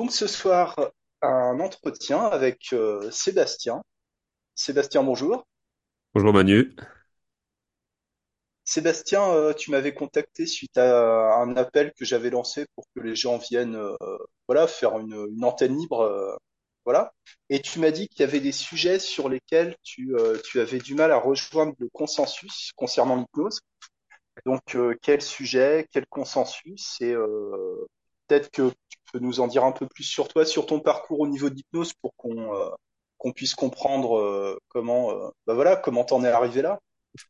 Donc ce soir, un entretien avec euh, Sébastien. Sébastien, bonjour. Bonjour Manu. Sébastien, euh, tu m'avais contacté suite à un appel que j'avais lancé pour que les gens viennent, euh, voilà, faire une, une antenne libre, euh, voilà. Et tu m'as dit qu'il y avait des sujets sur lesquels tu, euh, tu avais du mal à rejoindre le consensus concernant l'hypnose. Donc, euh, quel sujet, quel consensus, et euh, peut-être que tu peux nous en dire un peu plus sur toi, sur ton parcours au niveau de l'hypnose pour qu'on euh, qu'on puisse comprendre euh, comment, euh, bah voilà, comment t'en es arrivé là.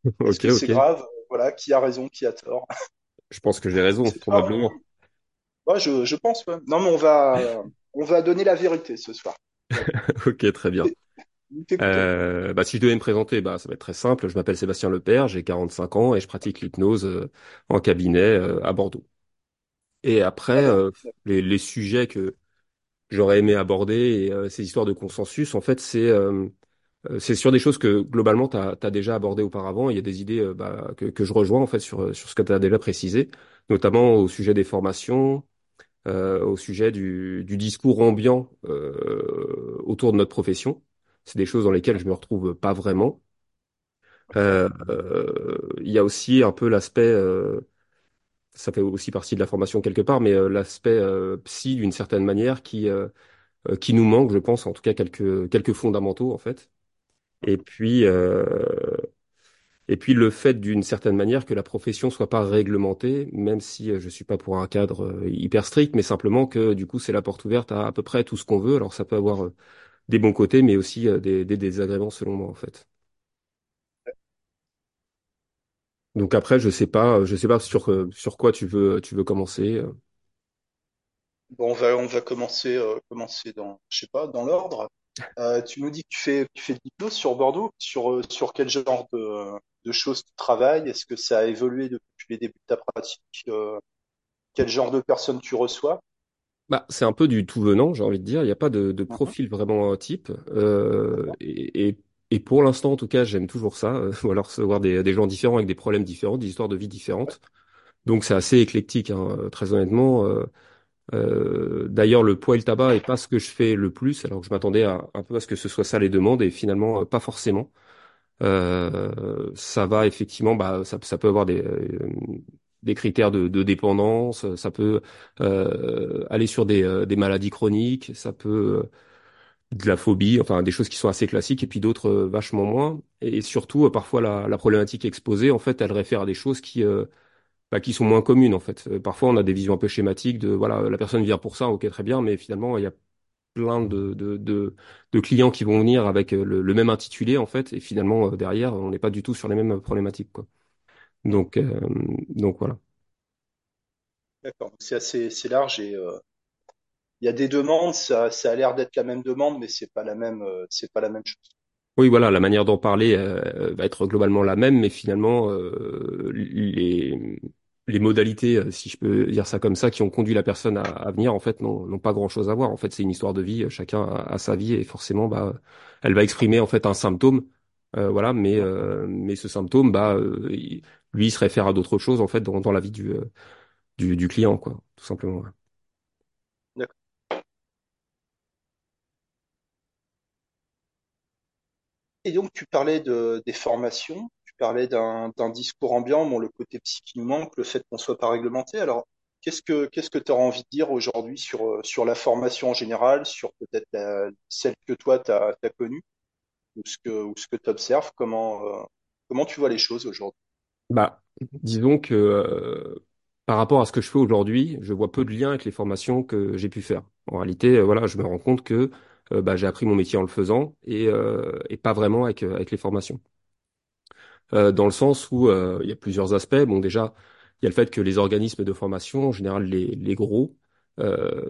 Est-ce que c'est grave? Voilà, qui a raison, qui a tort? Je pense que j'ai raison, probablement. Ouais, je, je pense, ouais. Non, mais on va, on va donner la vérité ce soir. Ok, très bien. Euh, bah, si je devais me présenter, bah, ça va être très simple. Je m'appelle Sébastien Lepère, j'ai 45 ans et je pratique l'hypnose en cabinet à Bordeaux. Et après, euh, les, les sujets que j'aurais aimé aborder et euh, ces histoires de consensus, en fait, c'est euh, euh, c'est sur des choses que globalement tu as, déjà abordées auparavant. Il y a des idées euh, bah, que, que je rejoins en fait sur, sur ce que tu as déjà précisé, notamment au sujet des formations euh, au sujet du, du discours ambiant euh, autour de notre profession. C'est des choses dans lesquelles je me retrouve pas vraiment. Il y a aussi un peu l'aspect, euh, ça fait aussi partie de la formation quelque part, mais euh, l'aspect euh, psy d'une certaine manière qui euh, qui nous manque, je pense, en tout cas quelques quelques fondamentaux en fait. Et puis Et puis le fait d'une certaine manière que la profession soit pas réglementée, même si je suis pas pour un cadre hyper strict, mais simplement que du coup c'est la porte ouverte à à peu près tout ce qu'on veut. Alors ça peut avoir des bons côtés, mais aussi des désagréments selon moi en fait. Donc après je sais pas, je sais pas sur euh, sur quoi tu veux tu veux commencer. euh. Bon, on va, on va commencer, euh, commencer dans, je sais pas, dans l'ordre. Euh, tu nous dis que tu fais, tu fais de l'hypnose sur Bordeaux. Sur, sur quel genre de, de choses tu travailles? Est-ce que ça a évolué depuis les débuts de ta pratique? Euh, quel genre de personnes tu reçois? Bah c'est un peu du tout venant, j'ai envie de dire. Il n'y a pas de, de Mhm. profil vraiment type. D'accord. et, et et pour l'instant, en tout cas, j'aime toujours ça, euh, ou alors recevoir des, des gens différents avec des problèmes différents, des histoires de vie différentes. Donc c'est assez éclectique, hein, euh, très honnêtement. Euh, euh, d'ailleurs, le poids et le tabac est pas ce que je fais le plus, alors que je m'attendais à, un peu à ce que ce soit ça les demandes, et finalement euh, pas forcément. Euh, ça va effectivement, bah, ça, ça peut avoir des, des critères de, de dépendance, ça peut aller sur des, des maladies chroniques, ça peut de la phobie, enfin des choses qui sont assez classiques, et puis d'autres euh, vachement moins. Et surtout, euh, parfois la, la problématique exposée, en fait, elle réfère à des choses qui euh, bah, qui sont moins communes en fait. Euh, Parfois, on a des visions un peu schématiques de voilà, la personne vient pour ça, ok, très bien, mais finalement, il y a plein de, de, de, de clients qui vont venir avec euh, le, le même intitulé en fait, et finalement, euh, derrière, on n'est pas du tout sur les mêmes problématiques, quoi. Donc, donc voilà. D'accord. C'est assez, c'est large et il y a des demandes. Ça, ça a l'air d'être la même demande, mais c'est pas la même, euh, c'est pas la même chose. Oui, voilà, la manière d'en parler euh, va être globalement la même, mais finalement, euh, les, les modalités, euh, si je peux dire ça comme ça, qui ont conduit la personne à, à venir, en fait, n'ont pas grand-chose à voir. En fait, c'est une histoire de vie, chacun a, a sa vie, et forcément, bah, elle va exprimer en fait un symptôme, euh, voilà, mais euh, mais ce symptôme, bah, euh, lui, il se réfère à d'autres choses en fait dans, dans la vie du, euh, du du client, quoi, tout simplement. Et donc, tu parlais de, des formations, tu parlais d'un discours ambiant, bon, le côté psy qui manque, le fait qu'on soit pas réglementé. Alors, qu'est-ce que qu'est-ce que tu as envie de dire aujourd'hui sur, euh, sur la formation en général, sur peut-être celle que toi, tu as, connue, ou ce que, ou ce que tu observes, comment, euh, comment tu vois les choses aujourd'hui? Bah, disons que euh, par rapport à ce que je fais aujourd'hui, je vois peu de liens avec les formations que j'ai pu faire. En réalité, euh, voilà, je me rends compte que euh, bah, j'ai appris mon métier en le faisant et, euh, et pas vraiment avec, euh, avec les formations. Euh, dans le sens où euh, il y a plusieurs aspects. Bon, déjà, il y a le fait que les organismes de formation, en général les, les gros,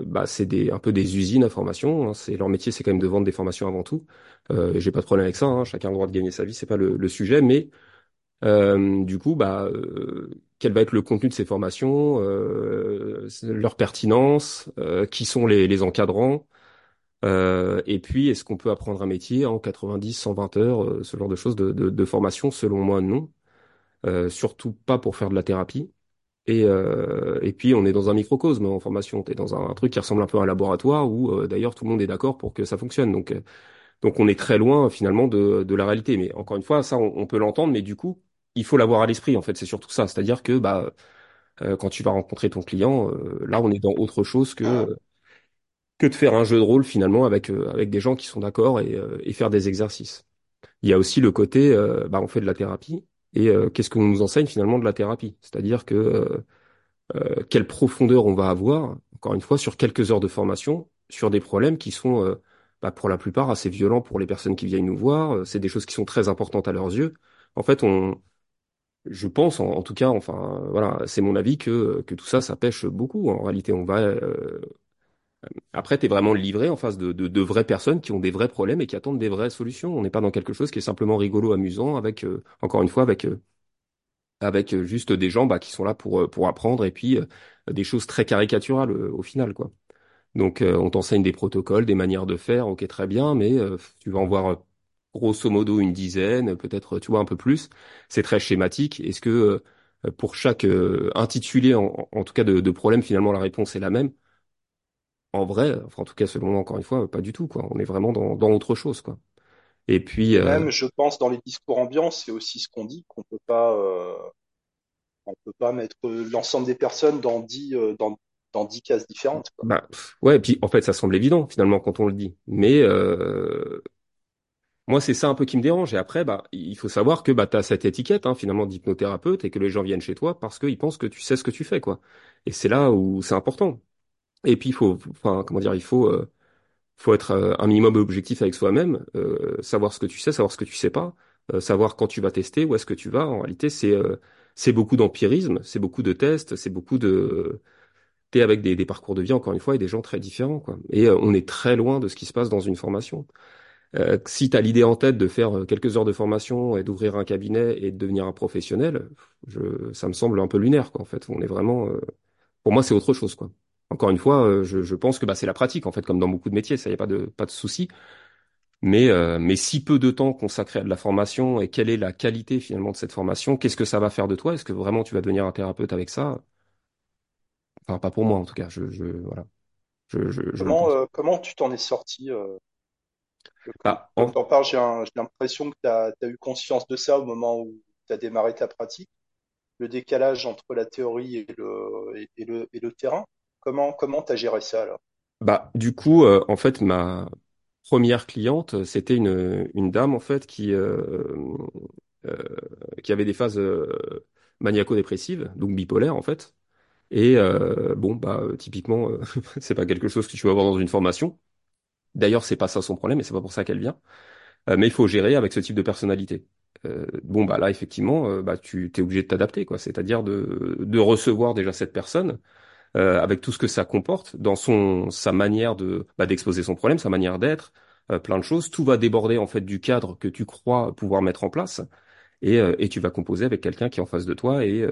bah, c'est des, un peu des usines à formation. hein. C'est leur métier, c'est quand même de vendre des formations avant tout. Euh, j'ai pas de problème avec ça. hein. Chacun a le droit de gagner sa vie, c'est pas le, le sujet, mais du coup, bah, quel va être le contenu de ces formations, euh, leur pertinence, euh, qui sont les, les encadrants, euh, et puis est-ce qu'on peut apprendre un métier en 90, 120 heures, euh, ce genre de choses de, de, de formation, selon moi, non. Euh, surtout pas pour faire de la thérapie. Et, euh, et puis on est dans un microcosme en formation. T'es dans un, truc qui ressemble un peu à un laboratoire où euh, d'ailleurs tout le monde est d'accord pour que ça fonctionne. Donc euh, donc on est très loin finalement de, de la réalité. Mais encore une fois, ça on, peut l'entendre, mais du coup il faut l'avoir à l'esprit. En fait, c'est surtout ça. C'est-à-dire que bah quand tu vas rencontrer ton client, là on est dans autre chose que que de faire un jeu de rôle finalement avec avec des gens qui sont d'accord et, et faire des exercices. Il y a aussi le côté, bah on fait de la thérapie et euh, qu'est-ce qu'on nous enseigne finalement de la thérapie? C'est-à-dire que euh, euh, quelle profondeur on va avoir, encore une fois, sur quelques heures de formation, sur des problèmes qui sont, bah, pour la plupart, assez violents pour les personnes qui viennent nous voir. C'est des choses qui sont très importantes à leurs yeux. En fait, on, je pense, en, en tout cas, enfin, voilà, c'est mon avis que que tout ça, ça pêche beaucoup. En réalité, on va après, tu es vraiment livré en face de, de, de, vraies personnes qui ont des vrais problèmes et qui attendent des vraies solutions. On n'est pas dans quelque chose qui est simplement rigolo, amusant, avec, euh, encore une fois, avec, euh, avec euh, juste des gens bah, qui sont là pour, pour apprendre et puis des choses très caricaturales au final. quoi. Donc, on t'enseigne des protocoles, des manières de faire, ok, très bien, mais tu vas en voir grosso modo une dizaine, peut-être, tu vois, un peu plus. C'est très schématique. Est-ce que pour chaque intitulé, en, en, tout cas de, de problème, finalement, la réponse est la même? En vrai, enfin en tout cas selon moi encore une fois, pas du tout quoi. On est vraiment dans, dans autre chose quoi. Et puis euh... même, je pense dans les discours ambiants, c'est aussi ce qu'on dit qu'on peut pas, euh, on peut pas mettre l'ensemble des personnes dans dix euh, dans dans dix cases différentes. Quoi. Bah ouais, et puis en fait ça semble évident finalement quand on le dit, mais euh... moi c'est ça un peu qui me dérange. Et après bah il faut savoir que bah t'as cette étiquette hein, finalement d'hypnothérapeute et que les gens viennent chez toi parce qu'ils pensent que tu sais ce que tu fais quoi. Et c'est là où c'est important. Et puis il faut, enfin comment dire, il faut, euh, faut être euh, un minimum objectif avec soi-même, euh, savoir ce que tu sais, savoir ce que tu sais pas, euh, savoir quand tu vas tester, où est-ce que tu vas. En réalité, c'est c'est beaucoup d'empirisme, c'est beaucoup de tests, c'est beaucoup de t'es avec des, des, parcours de vie encore une fois et des gens très différents quoi. Et on est très loin de ce qui se passe dans une formation. Euh, si tu as l'idée en tête de faire quelques heures de formation et d'ouvrir un cabinet et de devenir un professionnel, je, ça me semble un peu lunaire quoi en fait. On est vraiment, pour moi c'est autre chose quoi. Encore une fois, euh, je, je pense que bah, c'est la pratique, en fait, comme dans beaucoup de métiers, ça y a pas de pas de souci. Mais euh, mais si peu de temps consacré à de la formation et quelle est la qualité finalement de cette formation, qu'est-ce que ça va faire de toi? Est-ce que vraiment tu vas devenir un thérapeute avec ça? Enfin, pas pour moi en tout cas. Je, je voilà. Je, je, comment euh, comment tu t'en es sorti euh... bah, Quand en... parles, j'ai l'impression que tu as, as, eu conscience de ça au moment où tu as démarré ta pratique, le décalage entre la théorie et le, et, et le, et le terrain. Comment comment t'as géré ça alors? Bah du coup euh, en fait ma première cliente c'était une une dame en fait qui euh, euh, qui avait des phases euh, maniaco-dépressives donc bipolaire en fait et euh, bon bah typiquement c'est pas quelque chose que tu vas avoir dans une formation. D'ailleurs c'est pas ça son problème et c'est pas pour ça qu'elle vient. mais il faut gérer avec ce type de personnalité. bon bah là effectivement bah tu t'es obligé de t'adapter quoi c'est-à-dire de de recevoir déjà cette personne euh, avec tout ce que ça comporte dans son sa manière de bah, d'exposer son problème, sa manière d'être, euh, plein de choses. Tout va déborder en fait du cadre que tu crois pouvoir mettre en place, et, euh, et tu vas composer avec quelqu'un qui est en face de toi et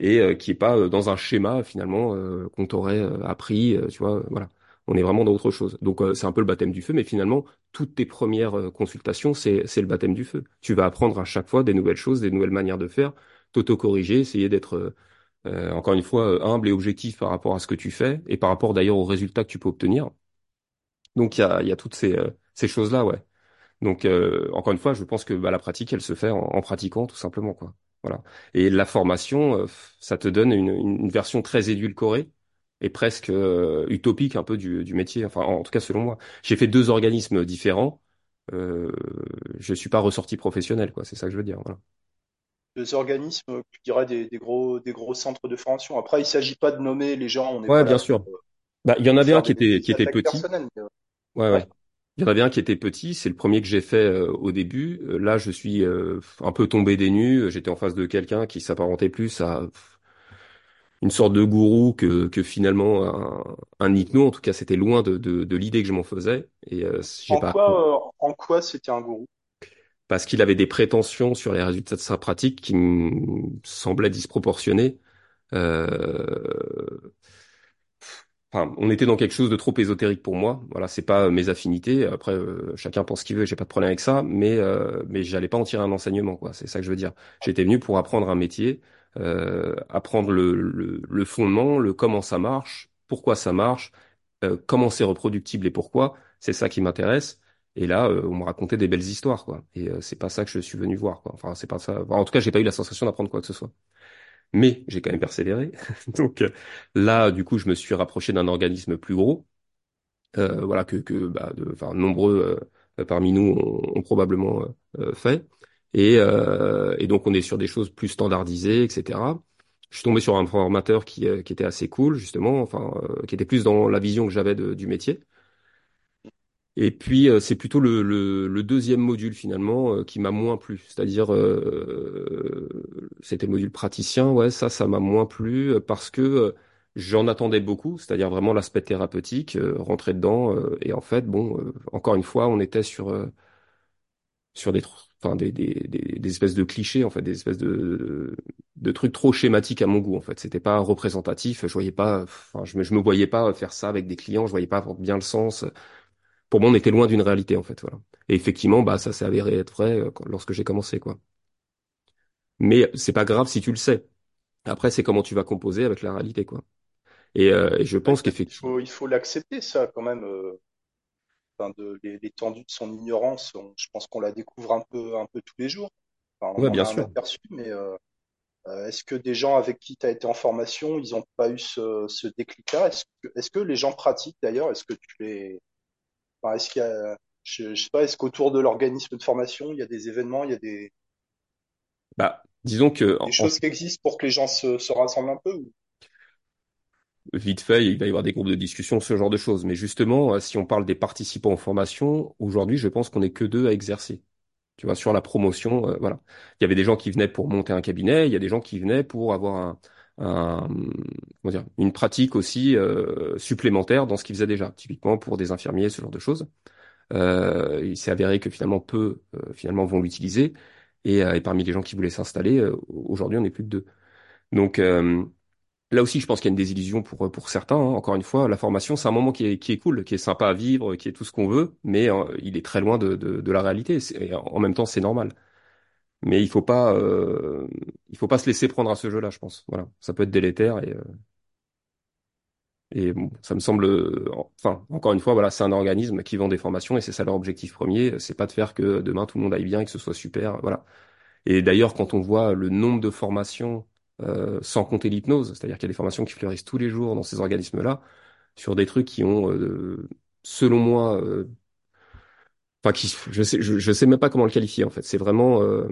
et qui est pas dans un schéma finalement qu'on t'aurait appris, tu vois, voilà. On est vraiment dans autre chose. Donc c'est un peu le baptême du feu, mais finalement toutes tes premières consultations c'est c'est le baptême du feu. Tu vas apprendre à chaque fois des nouvelles choses, des nouvelles manières de faire, t'auto-corriger, essayer d'être euh, encore une fois, euh, humble et objectif par rapport à ce que tu fais et par rapport d'ailleurs aux résultats que tu peux obtenir. Donc il y a, y a toutes ces, euh, ces choses-là, ouais. Donc encore une fois, je pense que bah, la pratique, elle se fait en, pratiquant tout simplement, quoi. Voilà. Et la formation, ça te donne une, une, version très édulcorée et presque utopique un peu du, du métier. Enfin, en, tout cas selon moi. J'ai fait deux organismes différents. Euh, je suis pas ressorti professionnel, quoi. C'est ça que je veux dire. Voilà deux organismes, je dirais des, des, gros, des gros centres de formation. Après, il s'agit pas de nommer les gens. On est ouais, bien sûr. Euh, bah, il y en avait un qui était, qui était petit. Euh, ouais, ouais. Il y en avait un qui était petit, c'est le premier que j'ai fait euh, au début. là, je suis un peu tombé des nues. J'étais en face de quelqu'un qui s'apparentait plus à une sorte de gourou que, que finalement un, un hypno. En tout cas, c'était loin de, de, de l'idée que je m'en faisais. Et j'ai pas. Quoi, en quoi c'était un gourou? Parce qu'il avait des prétentions sur les résultats de sa pratique qui me semblaient disproportionnées. Euh... Enfin, on était dans quelque chose de trop ésotérique pour moi. Voilà, c'est pas mes affinités. Après, euh, chacun pense ce qu'il veut. J'ai pas de problème avec ça, mais euh, mais j'allais pas en tirer un enseignement, quoi. C'est ça que je veux dire. J'étais venu pour apprendre un métier euh, apprendre le, le, le fondement, le comment ça marche, pourquoi ça marche, euh, comment c'est reproductible et pourquoi. C'est ça qui m'intéresse. Et là, euh, on me racontait des belles histoires, quoi. Et euh, c'est pas ça que je suis venu voir, quoi. Enfin, c'est pas ça. En tout cas, j'ai pas eu la sensation d'apprendre quoi que ce soit. Mais j'ai quand même persévéré. Donc euh, là, du coup, je me suis rapproché d'un organisme plus gros, euh, voilà que, que bah, de, enfin, nombreux euh, parmi nous ont, ont probablement fait. Et, et donc, on est sur des choses plus standardisées, etc. Je suis tombé sur un formateur qui, qui était assez cool, justement, enfin, qui était plus dans la vision que j'avais du métier. Et puis euh, c'est plutôt le, le, le deuxième module finalement euh, qui m'a moins plu, c'est-à-dire euh, c'était le module praticien, ouais ça ça m'a moins plu parce que j'en attendais beaucoup, c'est-à-dire vraiment l'aspect thérapeutique, rentrer dedans et en fait bon encore une fois on était sur sur des enfin des, des, des, des espèces de clichés en fait, des espèces de de trucs trop schématiques à mon goût en fait, c'était pas représentatif, je voyais pas enfin je me je me voyais pas faire ça avec des clients, je voyais pas bien le sens pour moi, on était loin d'une réalité, en fait, voilà. Et effectivement, bah, ça s'est avéré être vrai euh, lorsque j'ai commencé, quoi. Mais c'est pas grave si tu le sais. Après, c'est comment tu vas composer avec la réalité, quoi. Et, euh, et je pense Il qu'effectivement, il faut l'accepter, ça, quand même. euh, enfin, de, l'étendue de son ignorance, on- je pense qu'on la découvre un peu, un peu tous les jours. Enfin, on ouais, en bien a un sûr. aperçu, mais euh, est-ce que des gens avec qui tu as été en formation, ils n'ont pas eu ce, ce déclic-là? Est-ce que, est-ce que les gens pratiquent d'ailleurs? Est-ce que tu les, enfin, est-ce qu'il y a, je, je sais pas, est-ce qu'autour de l'organisme de formation, il y a des événements, il y a des, Bah, disons que des en, choses qui existent pour que les gens se, se rassemblent un peu? Ou... vite fait, il va y avoir des groupes de discussion, ce genre de choses. Mais justement, euh, si on parle des participants en formation, aujourd'hui, je pense qu'on est que deux à exercer. Tu vois, sur la promotion, euh, voilà. Il y avait des gens qui venaient pour monter un cabinet, il y a des gens qui venaient pour avoir un, un- dire, une pratique aussi euh, supplémentaire dans ce qu'ils faisaient déjà, typiquement pour des infirmiers, ce genre de choses. Euh, il s'est avéré que finalement peu euh, finalement vont l'utiliser et, euh, et parmi les gens qui voulaient s'installer, euh, aujourd'hui on n'est plus que deux. Donc euh, là aussi je pense qu'il y a une désillusion pour pour certains. hein. Encore une fois, la formation c'est un moment qui est qui est cool, qui est sympa à vivre, qui est tout ce qu'on veut, mais il est très loin de de, de la réalité. Et en même temps c'est normal. Mais il faut pas euh, il faut pas se laisser prendre à ce jeu-là, je pense. Voilà, ça peut être délétère et euh, Et bon, ça me semble, enfin, encore une fois, voilà, c'est un organisme qui vend des formations et c'est ça leur objectif premier. C'est pas de faire que demain tout le monde aille bien et que ce soit super, voilà. Et d'ailleurs, quand on voit le nombre de formations, euh, sans compter l'hypnose, c'est-à-dire qu'il y a des formations qui fleurissent tous les jours dans ces organismes-là, sur des trucs qui ont, euh, selon moi, euh, enfin, qui, je sais, je, je sais même pas comment le qualifier en fait. C'est vraiment, euh,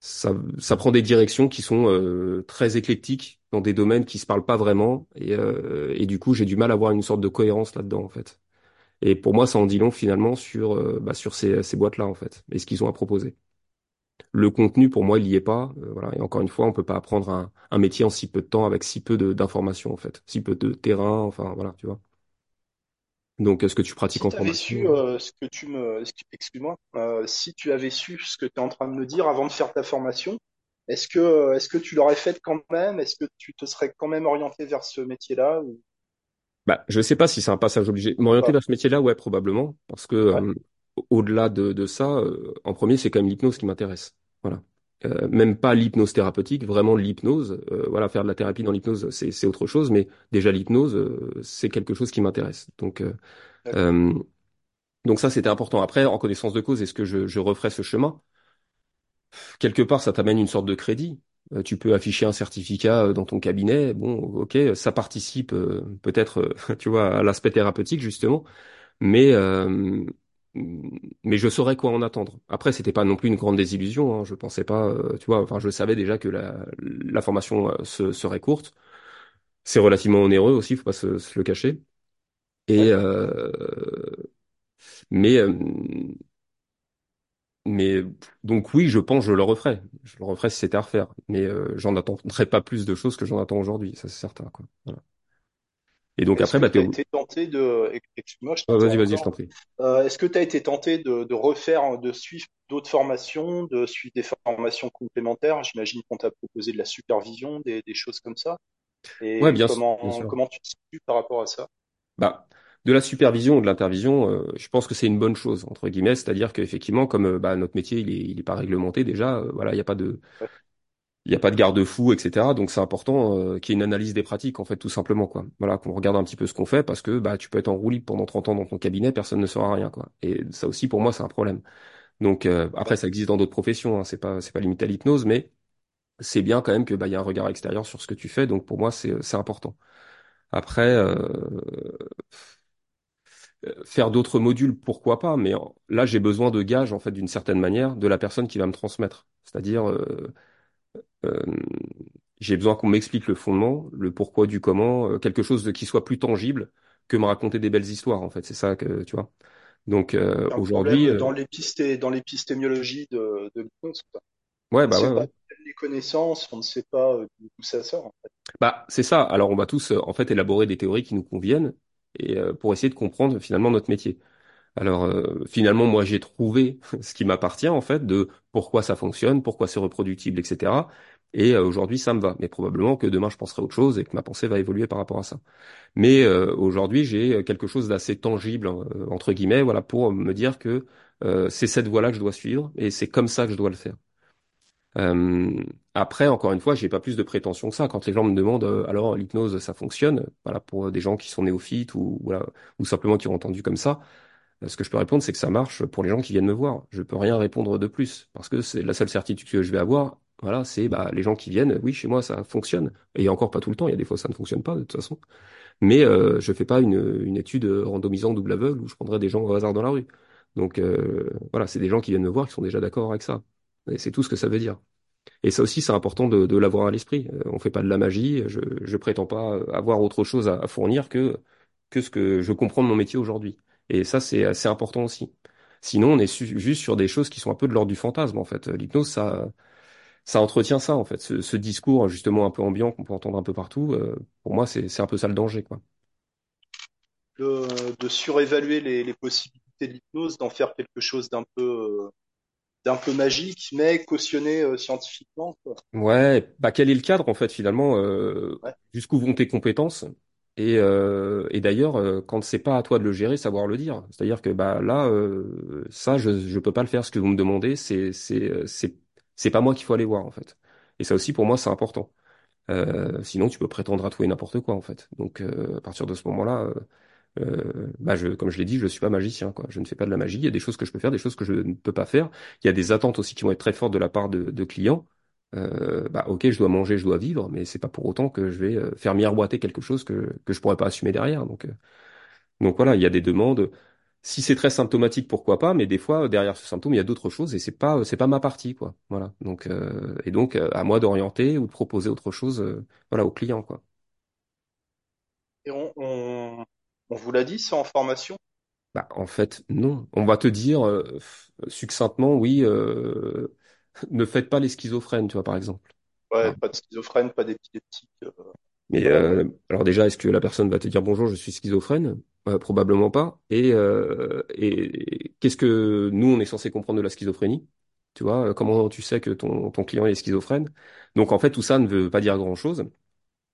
ça, ça prend des directions qui sont euh, très éclectiques dans des domaines qui se parlent pas vraiment et, euh, et du coup, j'ai du mal à avoir une sorte de cohérence là-dedans en fait. Et pour moi, ça en dit long finalement sur, euh, bah, sur ces, ces boîtes-là en fait et ce qu'ils ont à proposer. Le contenu, pour moi, il y est pas. euh, voilà. Et encore une fois, on peut pas apprendre un, un métier en si peu de temps avec si peu d'informations en fait, si peu de terrain. Enfin, voilà, tu vois. Donc, est-ce que tu pratiques Si en su formation? euh, ce que tu me, excu- excuse-moi, euh, si tu avais su ce que tu es en train de me dire avant de faire ta formation, est-ce que, est-ce que tu l'aurais fait quand même? Est-ce que tu te serais quand même orienté vers ce métier-là ou, Bah, je sais pas si c'est un passage obligé. M'orienter vers ce métier-là, ouais, probablement, parce que Ouais, euh, au-delà de, de ça, euh, en premier, c'est quand même l'hypnose qui m'intéresse. Voilà. Euh, même pas l'hypnose thérapeutique, vraiment l'hypnose. Euh, voilà, faire de la thérapie dans l'hypnose, c'est c'est autre chose, mais déjà l'hypnose, euh, c'est quelque chose qui m'intéresse. Donc euh, euh, donc ça, c'était important. Après, en connaissance de cause, est-ce que je, je referais ce chemin? Quelque part, ça t'amène une sorte de crédit. Euh, tu peux afficher un certificat dans ton cabinet. Bon, ok, ça participe euh, peut-être, tu vois, à l'aspect thérapeutique justement. Mais, euh, mais je saurais quoi en attendre. Après, c'était pas non plus une grande désillusion. Hein. Je pensais pas, euh, tu vois, enfin, je savais déjà que la, la formation euh, se- serait courte. C'est relativement onéreux aussi, faut pas se, se le cacher. Et Ouais. euh, mais euh, mais donc oui, je pense je le referais. Je le referais si c'était à refaire. Mais euh, j'en attendrai pas plus de choses que j'en attends aujourd'hui, ça c'est certain, quoi. Voilà. Et donc après, bah tu as été tenté de, excuse-moi, je Ah, t'entends vas-y, vas-y, je t'en prie. Euh, est-ce que tu as été tenté de, de refaire, de suivre d'autres formations, de suivre des formations complémentaires? J'imagine qu'on t'a proposé de la supervision, des, des choses comme ça. Ouais, Et bien, sûr, bien comment, sûr. comment tu te situes par rapport à ça? Bah, de la supervision ou de l'intervision, euh, je pense que c'est une bonne chose entre guillemets, c'est-à-dire qu'effectivement, comme euh, bah, notre métier il est, il est pas réglementé déjà, euh, voilà, il n'y a pas de, Ouais. Il n'y a pas de garde-fou, etc. Donc c'est important euh, qu'il y ait une analyse des pratiques, en fait, tout simplement, quoi. Voilà, qu'on regarde un petit peu ce qu'on fait, parce que bah tu peux être en roue libre pendant 30 ans dans ton cabinet, personne ne saura rien, quoi. Et ça aussi, pour moi, c'est un problème. Donc euh, après, ça existe dans d'autres professions, hein, c'est pas c'est pas limité à l'hypnose, mais c'est bien quand même que bah il y a un regard extérieur sur ce que tu fais. Donc pour moi, c'est c'est important. Après, euh, faire d'autres modules, pourquoi pas, mais là j'ai besoin de gages en fait d'une certaine manière de la personne qui va me transmettre. C'est-à-dire euh, j'ai besoin qu'on m'explique le fondement, le pourquoi du comment, euh, quelque chose de, qui soit plus tangible que me raconter des belles histoires en fait. C'est ça que tu vois. Donc euh, aujourd'hui, euh, dans l'épisté, dans l'épistémiologie de, de quoi. ouais On bah ouais, sait ouais. pas les connaissances, on ne sait pas euh, d'où ça sort. en fait. Bah c'est ça. Alors on va tous euh, en fait élaborer des théories qui nous conviennent et euh, pour essayer de comprendre finalement notre métier. Alors euh, finalement, moi j'ai trouvé ce qui m'appartient en fait de pourquoi ça fonctionne, pourquoi c'est reproductible, etc. Et euh, aujourd'hui ça me va. Mais probablement que demain je penserai autre chose et que ma pensée va évoluer par rapport à ça. Mais euh, aujourd'hui j'ai quelque chose d'assez tangible entre guillemets, voilà, pour me dire que c'est cette voie-là que je dois suivre et c'est comme ça que je dois le faire. Après, encore une fois, j'ai pas plus de prétention que ça. Quand les gens me demandent, euh, alors l'hypnose, ça fonctionne, voilà, pour des gens qui sont néophytes ou simplement qui ont entendu comme ça. Ce que je peux répondre, c'est que ça marche pour les gens qui viennent me voir. Je peux rien répondre de plus parce que c'est la seule certitude que je vais avoir. Voilà, c'est bah, les gens qui viennent. Oui, chez moi, ça fonctionne. Et encore pas tout le temps. Il y a des fois, ça ne fonctionne pas de toute façon. Mais euh, je fais pas une, une étude randomisante double aveugle où je prendrais des gens au hasard dans la rue. Donc euh, voilà, c'est des gens qui viennent me voir qui sont déjà d'accord avec ça. Et c'est tout ce que ça veut dire. Et ça aussi, c'est important de, de l'avoir à l'esprit. Euh, on fait pas de la magie. Je, je prétends pas avoir autre chose à, à fournir que que ce que je comprends de mon métier aujourd'hui. Et ça, c'est assez important aussi. Sinon, on est su- juste sur des choses qui sont un peu de l'ordre du fantasme, en fait. L'hypnose, ça, ça entretient ça, en fait. Ce, ce discours, justement, un peu ambiant qu'on peut entendre un peu partout, euh, pour moi, c'est, un peu ça le danger, quoi. De, de surévaluer les, les possibilités de l'hypnose, d'en faire quelque chose d'un peu, euh, d'un peu magique, mais cautionné euh, scientifiquement, quoi. Ouais, bah quel est le cadre en fait finalement Ouais. jusqu'où vont tes compétences? Et, euh, et d'ailleurs euh, quand c'est pas à toi de le gérer savoir le dire c'est-à-dire que bah là euh, ça je je peux pas le faire ce que vous me demandez c'est c'est euh, c'est c'est pas moi qu'il faut aller voir en fait et ça aussi pour moi c'est important Euh, sinon tu peux prétendre à tout et n'importe quoi en fait donc euh, à partir de ce moment-là bah je, comme je l'ai dit, je suis pas magicien, quoi. Je ne fais pas de la magie. Il y a des choses que je peux faire, des choses que je ne peux pas faire. Il y a des attentes aussi qui vont être très fortes de la part de, de clients. Euh, bah ok, je dois manger, je dois vivre, mais c'est pas pour autant que je vais euh, faire miroiter quelque chose que que je pourrais pas assumer derrière. Donc euh, donc voilà, il y a des demandes. Si c'est très symptomatique, pourquoi pas, mais des fois derrière ce symptôme, il y a d'autres choses et c'est pas c'est pas ma partie, quoi. Voilà. Donc euh, et donc euh, à moi d'orienter ou de proposer autre chose, euh, voilà, au client, quoi. Et on, on, on vous l'a dit, c'est en formation? Bah, en fait, non. On va te dire euh, succinctement, oui, euh, ne faites pas les schizophrènes, tu vois, par exemple. Ouais, pas de schizophrène, pas d'épileptique. euh, Mais euh, alors déjà, est-ce que la personne va te dire bonjour, je suis schizophrène? Euh, probablement pas. Et, euh, et qu'est-ce que nous, on est censé comprendre de la schizophrénie? Tu vois, comment tu sais que ton, ton client est schizophrène? Donc en fait, tout ça ne veut pas dire grand-chose.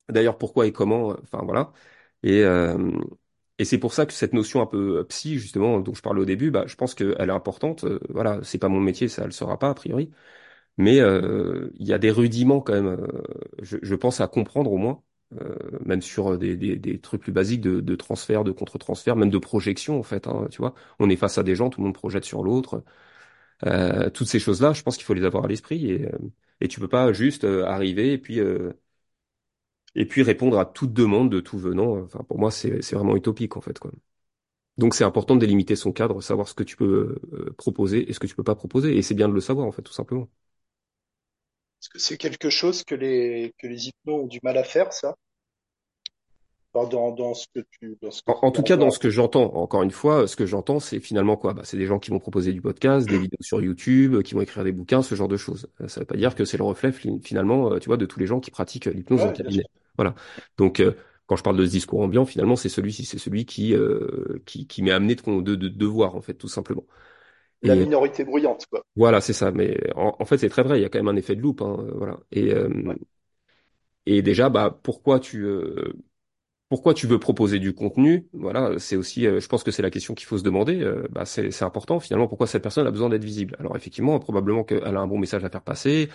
D'ailleurs, pourquoi et comment, enfin voilà. Et, euh, et c'est pour ça que cette notion un peu euh, psy, justement, dont je parlais au début, bah, je pense qu'elle est importante. Euh, voilà, c'est pas mon métier, ça le sera pas a priori. Mais euh, il y a des rudiments quand même, euh, je, je pense à comprendre au moins, euh, même sur des, des, des trucs plus basiques de, de transfert, de contre-transfert, même de projection en fait. Hein, tu vois, on est face à des gens, tout le monde projette sur l'autre. Euh, toutes ces choses-là, je pense qu'il faut les avoir à l'esprit et, et tu peux pas juste arriver et puis et puis répondre à toute demande de tout venant. Enfin, pour moi, c'est c'est vraiment utopique en fait, quoi. Donc c'est important de délimiter son cadre, savoir ce que tu peux euh, proposer et ce que tu peux pas proposer. Et c'est bien de le savoir en fait, tout simplement. Est-ce que c'est quelque chose que les, que les hypnos ont du mal à faire, ça? Enfin, dans, dans ce que tu, dans ce que En, en tout en cas, dans ce que j'entends, encore une fois, ce que j'entends, c'est finalement quoi? Bah, c'est des gens qui vont proposer du podcast, des vidéos sur YouTube, qui vont écrire des bouquins, ce genre de choses. Euh, Ça veut pas dire que c'est le reflet fi- finalement, euh, tu vois, de tous les gens qui pratiquent l'hypnose en Ouais, sûr. cabinet. Voilà. Donc, euh, quand je parle de ce discours ambiant, finalement, c'est celui-ci, c'est celui qui euh, qui, qui m'est amené de, de, de, de voir en fait, tout simplement. La minorité bruyante, quoi. voilà, c'est ça. Mais en, en fait, c'est très vrai. Il y a quand même un effet de loupe, hein, voilà. Et euh, Ouais. et déjà, bah, pourquoi tu euh, pourquoi tu veux proposer du contenu? Voilà, c'est aussi, euh, je pense que c'est la question qu'il faut se demander. Euh, bah, c'est important finalement. Pourquoi cette personne a besoin d'être visible? Alors effectivement, probablement qu'elle a un bon message à faire passer.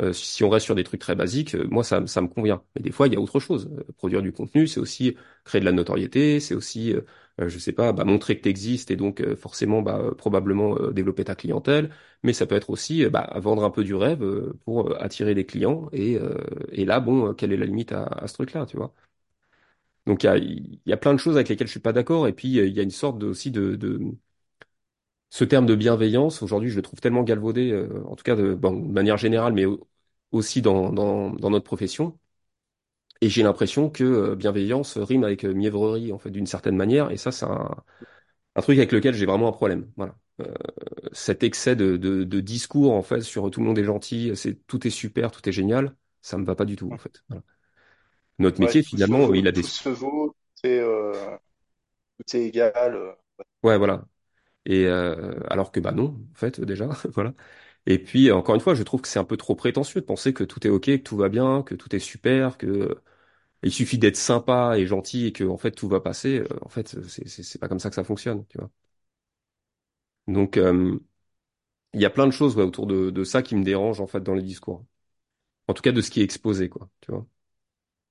Euh, si on reste sur des trucs très basiques, moi ça, me convient. Mais des fois, il y a autre chose. Produire du contenu, c'est aussi créer de la notoriété, c'est aussi, je sais pas, bah, montrer que tu existes et donc forcément, bah, probablement développer ta clientèle. Mais ça peut être aussi bah, vendre un peu du rêve pour attirer des clients. Et, là, bon, quelle est la limite à, à ce truc-là, tu vois? Donc il y a, plein de choses avec lesquelles je suis pas d'accord. Et puis il y a une sorte aussi de, ce terme de bienveillance, aujourd'hui, je le trouve tellement galvaudé, euh, en tout cas de, manière générale, mais au- aussi dans, notre profession. Et j'ai l'impression que euh, bienveillance rime avec euh, mièvrerie, en fait, d'une certaine manière. Et ça, c'est un, truc avec lequel j'ai vraiment un problème. Voilà. Cet excès de, discours, en fait, sur tout le monde est gentil, tout est super, tout est génial, ça me va pas du tout, en fait. Voilà. Notre métier, finalement, vaut, il a des... tout se vaut, tout est, euh, tout est égal. euh. Ouais, voilà. Et euh, alors que bah non, en fait, déjà, voilà. Et puis encore une fois, je trouve que c'est un peu trop prétentieux de penser que tout est ok, que tout va bien, que tout est super, que il suffit d'être sympa et gentil et que en fait tout va passer. En fait, c'est pas comme ça que ça fonctionne, tu vois. Donc euh, il y a plein de choses ouais, autour de de ça qui me dérangent en fait dans les discours. En tout cas de ce qui est exposé, quoi, tu vois.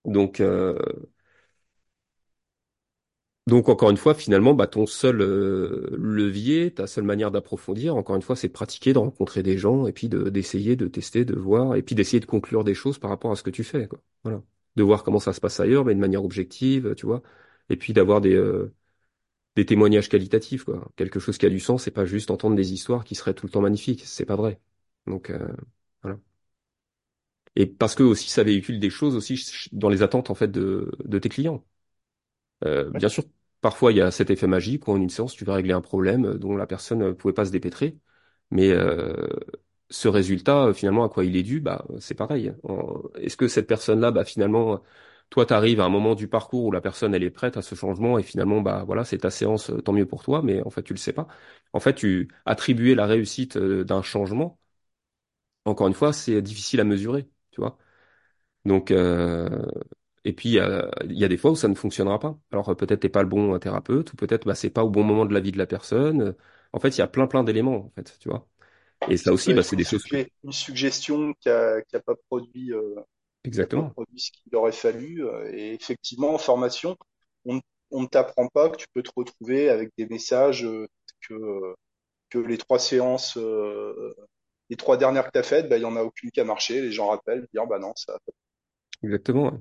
Donc euh, Donc encore une fois, finalement, bah, ton seul euh, levier, ta seule manière d'approfondir, encore une fois, c'est de pratiquer, de rencontrer des gens, et puis de d'essayer, de tester, de voir, et puis d'essayer de conclure des choses par rapport à ce que tu fais, quoi. Voilà. De voir comment ça se passe ailleurs, mais de manière objective, tu vois. Et puis d'avoir des euh, des témoignages qualitatifs, quoi. Quelque chose qui a du sens, c'est pas juste entendre des histoires qui seraient tout le temps magnifiques, c'est pas vrai. Donc voilà. Et parce que aussi ça véhicule des choses aussi dans les attentes en fait de de tes clients. Euh, Ouais, bien sûr, parfois il y a cet effet magique où en une séance tu vas régler un problème euh, dont la personne ne pouvait pas se dépêtrer, mais euh, ce résultat, euh, finalement, à quoi il est dû, bah c'est pareil. Est-ce que cette personne-là, bah finalement, toi t'arrives à un moment du parcours où la personne elle est prête à ce changement et finalement, bah voilà, c'est ta séance, euh, tant mieux pour toi, mais en fait tu le sais pas. En fait, tu attribuer la réussite euh, d'un changement, encore une fois, c'est difficile à mesurer, tu vois. Donc, euh, et puis, il y a, il y a des fois où ça ne fonctionnera pas. Alors, euh, peut-être t'es pas le bon thérapeute, ou peut-être bah, c'est pas au bon moment de la vie de la personne. En fait, il y a plein, plein d'éléments, en fait, tu vois. Et ça aussi, bah, c'est des choses une suggestion qui a, qui a pas produit, euh, pas Exactement. produit ce qu'il aurait fallu. Et effectivement, en formation, on, on ne t'apprend pas que tu peux te retrouver avec des messages que, que les trois séances, euh, les trois dernières que tu as faites, bah, il y en a aucune qui a marché. Les gens rappellent, dire bah non, ça. Exactement. ouais.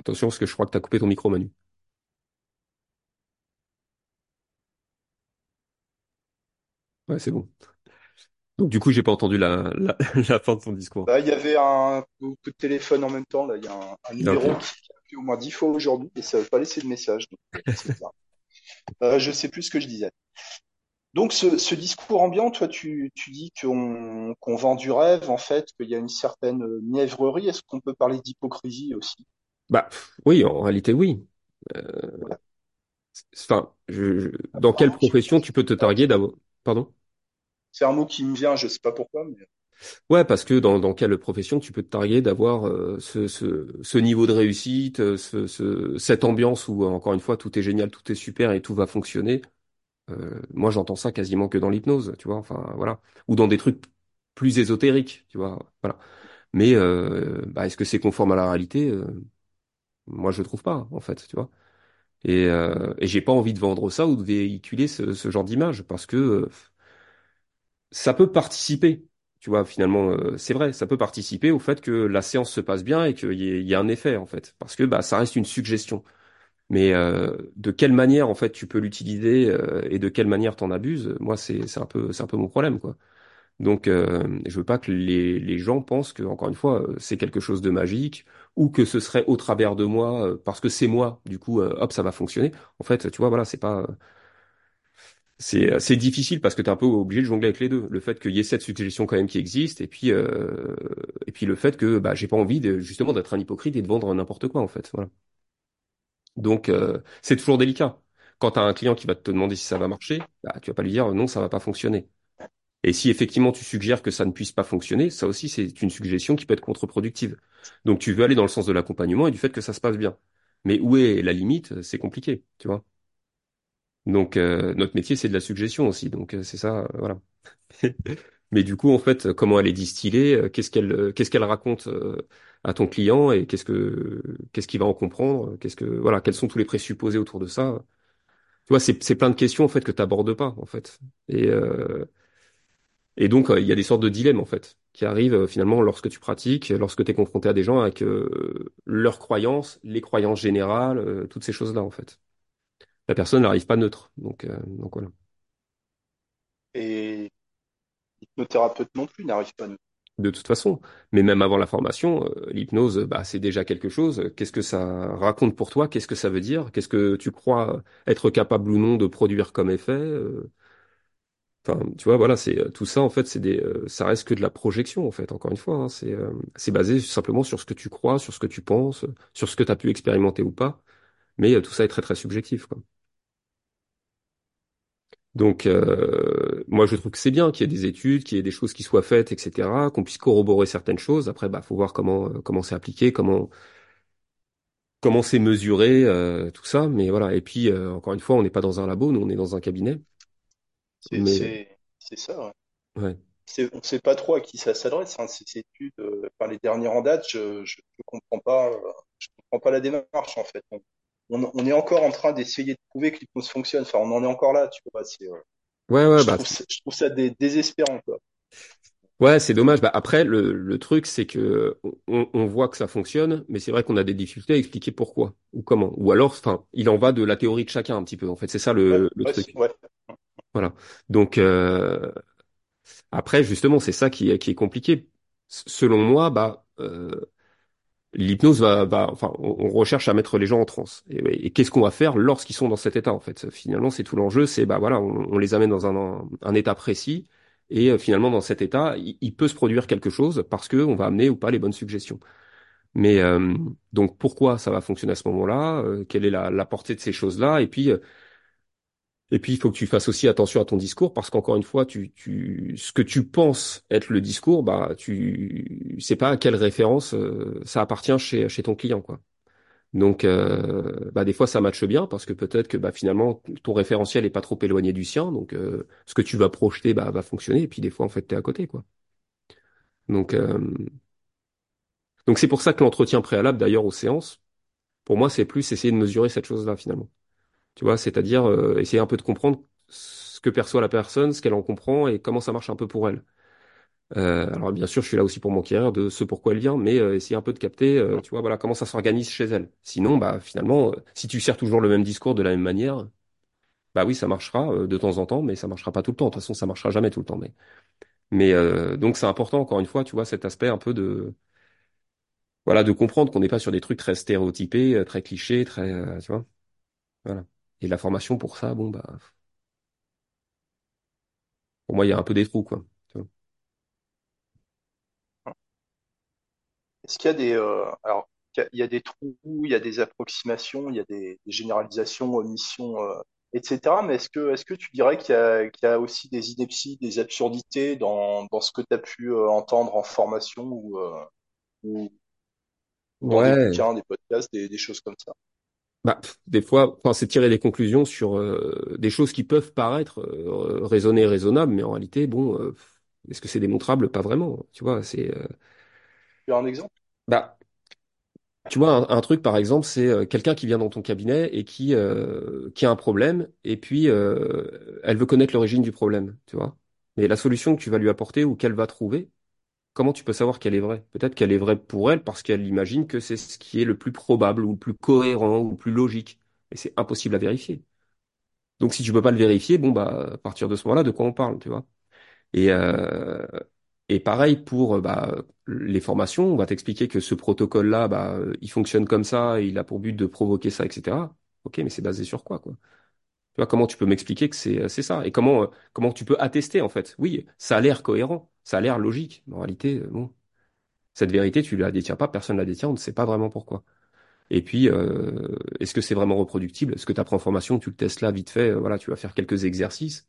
Attention, parce que je crois que t'as coupé ton micro, Manu. Ouais, c'est bon. Donc, du coup, j'ai pas entendu la, la, la fin de ton discours. Bah, il y avait un coup de téléphone en même temps. Là, il y a un, un Ah, numéro qui qui a appelé au moins dix fois aujourd'hui et ça veut pas laisser de message. Donc, c'est bizarre. Euh, je sais plus ce que je disais. Donc, ce, ce discours ambiant, toi, tu, tu dis qu'on vend du rêve, en fait, qu'il y a une certaine euh, mièvrerie. Est-ce qu'on peut parler d'hypocrisie aussi? Bah, oui, en réalité, oui. Euh, Voilà. Enfin, je, je- dans quelle profession tu peux te targuer d'avoir... Pardon? C'est un mot qui me vient, je sais pas pourquoi, mais Ouais, parce que dans, dans quelle profession tu peux te targuer d'avoir euh, ce, ce, ce niveau de réussite, euh, ce, ce, cette ambiance où, euh, encore une fois, tout est génial, tout est super et tout va fonctionner? Euh, moi, j'entends ça quasiment que dans l'hypnose, tu vois, enfin, voilà. Ou dans des trucs plus ésotériques, tu vois, voilà. Mais euh, bah, est-ce que c'est conforme à la réalité? Euh, moi, je trouve pas, en fait, tu vois. Et, euh, et j'ai pas envie de vendre ça ou de véhiculer ce, genre d'image parce que ça peut participer, tu vois, finalement, c'est vrai, ça peut participer au fait que la séance se passe bien et qu'il y y ait un effet, en fait, parce que bah, ça reste une suggestion. Mais euh, de quelle manière, en fait, tu peux l'utiliser euh, et de quelle manière t'en abuses, moi, c'est c'est un peu, c'est un peu mon problème, quoi. Donc, euh, je veux pas que les, les gens pensent que, encore une fois, euh, c'est quelque chose de magique ou que ce serait au travers de moi euh, parce que c'est moi, du coup, euh, hop, ça va fonctionner. En fait, tu vois, voilà, c'est pas, c'est c'est difficile parce que tu es un peu obligé de jongler avec les deux. Le fait qu'il y ait cette suggestion quand même qui existe, et puis et puis le fait que bah j'ai pas envie de justement d'être un hypocrite et de vendre n'importe quoi en fait. Voilà. Donc euh, c'est toujours délicat. Quand tu as un client qui va te demander si ça va marcher, bah tu vas pas lui dire non, ça va pas fonctionner. Et si effectivement tu suggères que ça ne puisse pas fonctionner, ça aussi c'est une suggestion qui peut être contre-productive. Donc tu veux aller dans le sens de l'accompagnement et du fait que ça se passe bien. Mais où est la limite? C'est compliqué, tu vois. Donc euh, notre métier c'est de la suggestion aussi. Donc euh, c'est ça, voilà. Mais du coup, en fait, comment elle est distillée, qu'est-ce qu'elle, qu'est-ce qu'elle raconte à ton client et qu'est-ce que, qu'est-ce qu'il va en comprendre, qu'est-ce que, voilà, quels sont tous les présupposés autour de ça. Tu vois, c'est, plein de questions en fait que t'abordes pas en fait. Et euh, et donc euh, il y a des sortes de dilemmes en fait qui arrivent euh, finalement lorsque tu pratiques, lorsque tu es confronté à des gens avec euh, leurs croyances, les croyances générales, euh, toutes ces choses-là en fait. La personne n'arrive pas neutre. Donc euh, donc voilà. Et l'hypnothérapeute non plus n'arrive pas nous. De toute façon. Mais même avant la formation, euh, l'hypnose, bah, c'est déjà quelque chose. Qu'est-ce que ça raconte pour toi? Qu'est-ce que ça veut dire? Qu'est-ce que tu crois être capable ou non de produire comme effet? Euh, Enfin, tu vois, voilà, c'est euh, tout ça en fait, c'est des, ça reste que de la projection en fait. Encore une fois, hein, c'est c'est basé simplement sur ce que tu crois, sur ce que tu penses, sur ce que tu as pu expérimenter ou pas. Mais tout ça est très très subjectif, quoi. Donc, euh, moi, je trouve que c'est bien qu'il y ait des études, qu'il y ait des choses qui soient faites, etc., qu'on puisse corroborer certaines choses. Après, bah, faut voir comment euh, comment c'est appliqué, comment comment c'est mesuré, euh, tout ça. Mais voilà. Et puis, euh, encore une fois, on n'est pas dans un labo, nous, on est dans un cabinet. C'est Mais c'est c'est ça. ouais. ouais, on ne sait pas trop à qui ça s'adresse, hein, ces études. euh, Enfin, les dernières en date, je, je, je comprends pas, euh, je comprends pas la démarche en fait. On, on, on est encore en train d'essayer de prouver que l'hypnose fonctionne. Enfin, on en est encore là, tu vois. C'est, euh, ouais, ouais, je bah, trouve, ça- je trouve ça dé- désespérant, quoi. ouais, c'est dommage. Bah, après, le le truc, c'est que on, on voit que ça fonctionne, mais c'est vrai qu'on a des difficultés à expliquer pourquoi ou comment. Ou alors, enfin, il en va de la théorie de chacun un petit peu. En fait, c'est ça Ouais, le le ouais, c'est- truc. ouais. Voilà. Donc euh, après, justement, c'est ça qui est qui est compliqué. S- Selon moi, bah euh, L'hypnose va, va, enfin, on recherche à mettre les gens en transe. Et, qu'est-ce qu'on va faire lorsqu'ils sont dans cet état, en fait? Finalement, c'est tout l'enjeu, c'est, bah voilà, on, on les amène dans un, état précis, et euh, finalement, dans cet état, il, peut se produire quelque chose parce que on va amener ou pas les bonnes suggestions. Mais euh, donc, pourquoi ça va fonctionner à ce moment-là? Euh, quelle est la, la portée de ces choses-là? Et puis, euh, et puis, il faut que tu fasses aussi attention à ton discours parce qu'encore une fois, tu, tu, ce que tu penses être le discours, bah, tu sais pas à quelle référence euh, ça appartient chez, chez ton client, quoi. Donc, euh, bah, des fois, ça matche bien parce que peut-être que bah, finalement, ton référentiel est pas trop éloigné du sien. Donc, euh, ce que tu vas projeter bah, va fonctionner. Et puis, des fois, en fait, t'es à côté, quoi. Donc, euh, donc c'est pour ça que l'entretien préalable, d'ailleurs, aux séances, pour moi, c'est plus essayer de mesurer cette chose-là, finalement. Tu vois, c'est-à-dire euh, essayer un peu de comprendre ce que perçoit la personne, ce qu'elle en comprend et comment ça marche un peu pour elle. Euh, alors bien sûr, je suis là aussi pour m'enquérir de ce pourquoi elle vient, mais euh, essayer un peu de capter, euh, tu vois, voilà, comment ça s'organise chez elle. Sinon, bah finalement, euh, si tu sers toujours le même discours de la même manière, bah oui, ça marchera euh, de temps en temps, mais ça marchera pas tout le temps. De toute façon, ça marchera jamais tout le temps. Mais, mais euh, donc c'est important, encore une fois, tu vois, cet aspect un peu de, voilà, de comprendre qu'on n'est pas sur des trucs très stéréotypés, très clichés, très, tu vois, voilà. Et la formation pour ça, bon bah, pour moi, il y a un peu des trous, quoi. tu vois. Est-ce qu'il y a des, euh, alors, il y a il y a des trous, il y a des approximations, il y a des, des généralisations, omissions, euh, etc. Mais est-ce que, est-ce que tu dirais qu'il y a, qu'il y a aussi des inepties, des absurdités dans, dans ce que tu as pu euh, entendre en formation ou, euh, ou, dans des Ouais, bouquins, des podcasts, des, des choses comme ça? Bah, pff, des fois, enfin, c'est tirer des conclusions sur euh, des choses qui peuvent paraître euh, raisonnées, raisonnables, mais en réalité, bon, euh, est-ce que c'est démontrable? Pas vraiment. Tu vois, c'est, euh, Tu as un exemple? bah, tu vois, un, un truc par exemple, c'est euh, quelqu'un qui vient dans ton cabinet et qui euh, qui a un problème, et puis euh, elle veut connaître l'origine du problème, tu vois. Mais la solution que tu vas lui apporter ou qu'elle va trouver, comment tu peux savoir qu'elle est vraie? Peut-être qu'elle est vraie pour elle parce qu'elle imagine que c'est ce qui est le plus probable ou le plus cohérent ou le plus logique. Mais c'est impossible à vérifier. Donc si tu peux pas le vérifier, bon bah à partir de ce moment-là, de quoi on parle, tu vois? Et euh, et pareil pour euh, bah, les formations, on va t'expliquer que ce protocole-là, bah euh, il fonctionne comme ça, il a pour but de provoquer ça, etc. Ok, mais c'est basé sur quoi, quoi? Tu vois comment tu peux m'expliquer que c'est c'est ça? Et comment euh, comment tu peux attester en fait? Oui, ça a l'air cohérent, ça a l'air logique, mais en réalité, euh, bon, cette vérité, tu la détiens pas, personne la détient, on ne sait pas vraiment pourquoi. Et puis, euh, est-ce que c'est vraiment reproductible? Est-ce que tu apprends en formation, tu le testes là vite fait, euh, voilà, tu vas faire quelques exercices?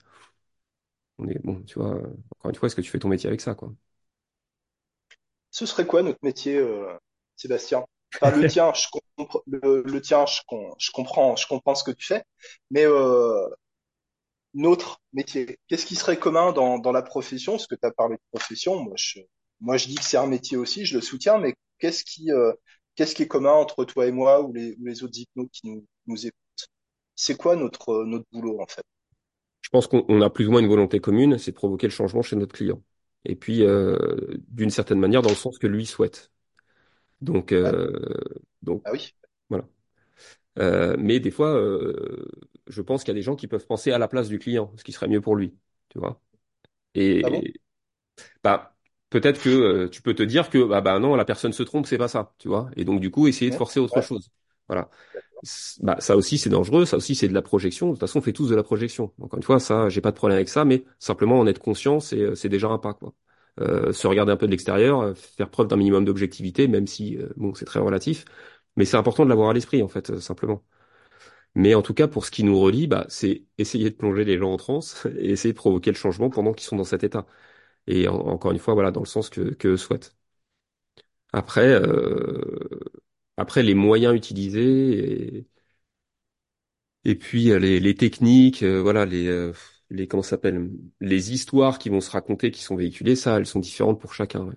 On est bon, tu vois, encore une fois, est-ce que tu fais ton métier avec ça, quoi? Ce serait quoi notre métier, euh, Sébastien? Enfin, le tien, je comprends, le, le tien, je, com- je comprends, je comprends ce que tu fais, mais euh, notre métier. Qu'est-ce qui serait commun dans, dans la profession? Parce que tu as parlé de profession, moi je, moi je dis que c'est un métier aussi, je le soutiens, mais qu'est-ce qui, euh, qu'est-ce qui est commun entre toi et moi ou les, ou les autres hypnos qui nous, nous écoutent? C'est quoi notre, notre boulot en fait? Je pense qu'on on a plus ou moins une volonté commune, c'est de provoquer le changement chez notre client. Et puis, euh, d'une certaine manière, dans le sens que lui souhaite. Donc, euh, donc Ah oui, voilà. Euh, mais des fois, euh, je pense qu'il y a des gens qui peuvent penser à la place du client, ce qui serait mieux pour lui, tu vois. ah bon? Et bah, peut-être que euh, tu peux te dire que bah, bah non, la personne se trompe, c'est pas ça, tu vois. Et donc du coup, essayer de forcer autre ouais, chose. Voilà. Bah, ça aussi, c'est dangereux. Ça aussi, c'est de la projection. De toute façon, on fait tous de la projection. Encore une fois, ça, j'ai pas de problème avec ça, mais simplement en être conscient, c'est euh, c'est déjà un pas, quoi. Euh, se regarder un peu de l'extérieur, euh, faire preuve d'un minimum d'objectivité, même si euh, bon, c'est très relatif. Mais c'est important de l'avoir à l'esprit, en fait, simplement. Mais en tout cas, pour ce qui nous relie, bah, c'est essayer de plonger les gens en transe et essayer de provoquer le changement pendant qu'ils sont dans cet état. Et en- encore une fois, voilà, dans le sens que, que souhaitent. Après, euh, après les moyens utilisés et, et puis euh, les, les techniques, euh, voilà, les, euh, les comment s'appelle, les histoires qui vont se raconter, qui sont véhiculées, ça, elles sont différentes pour chacun. ouais.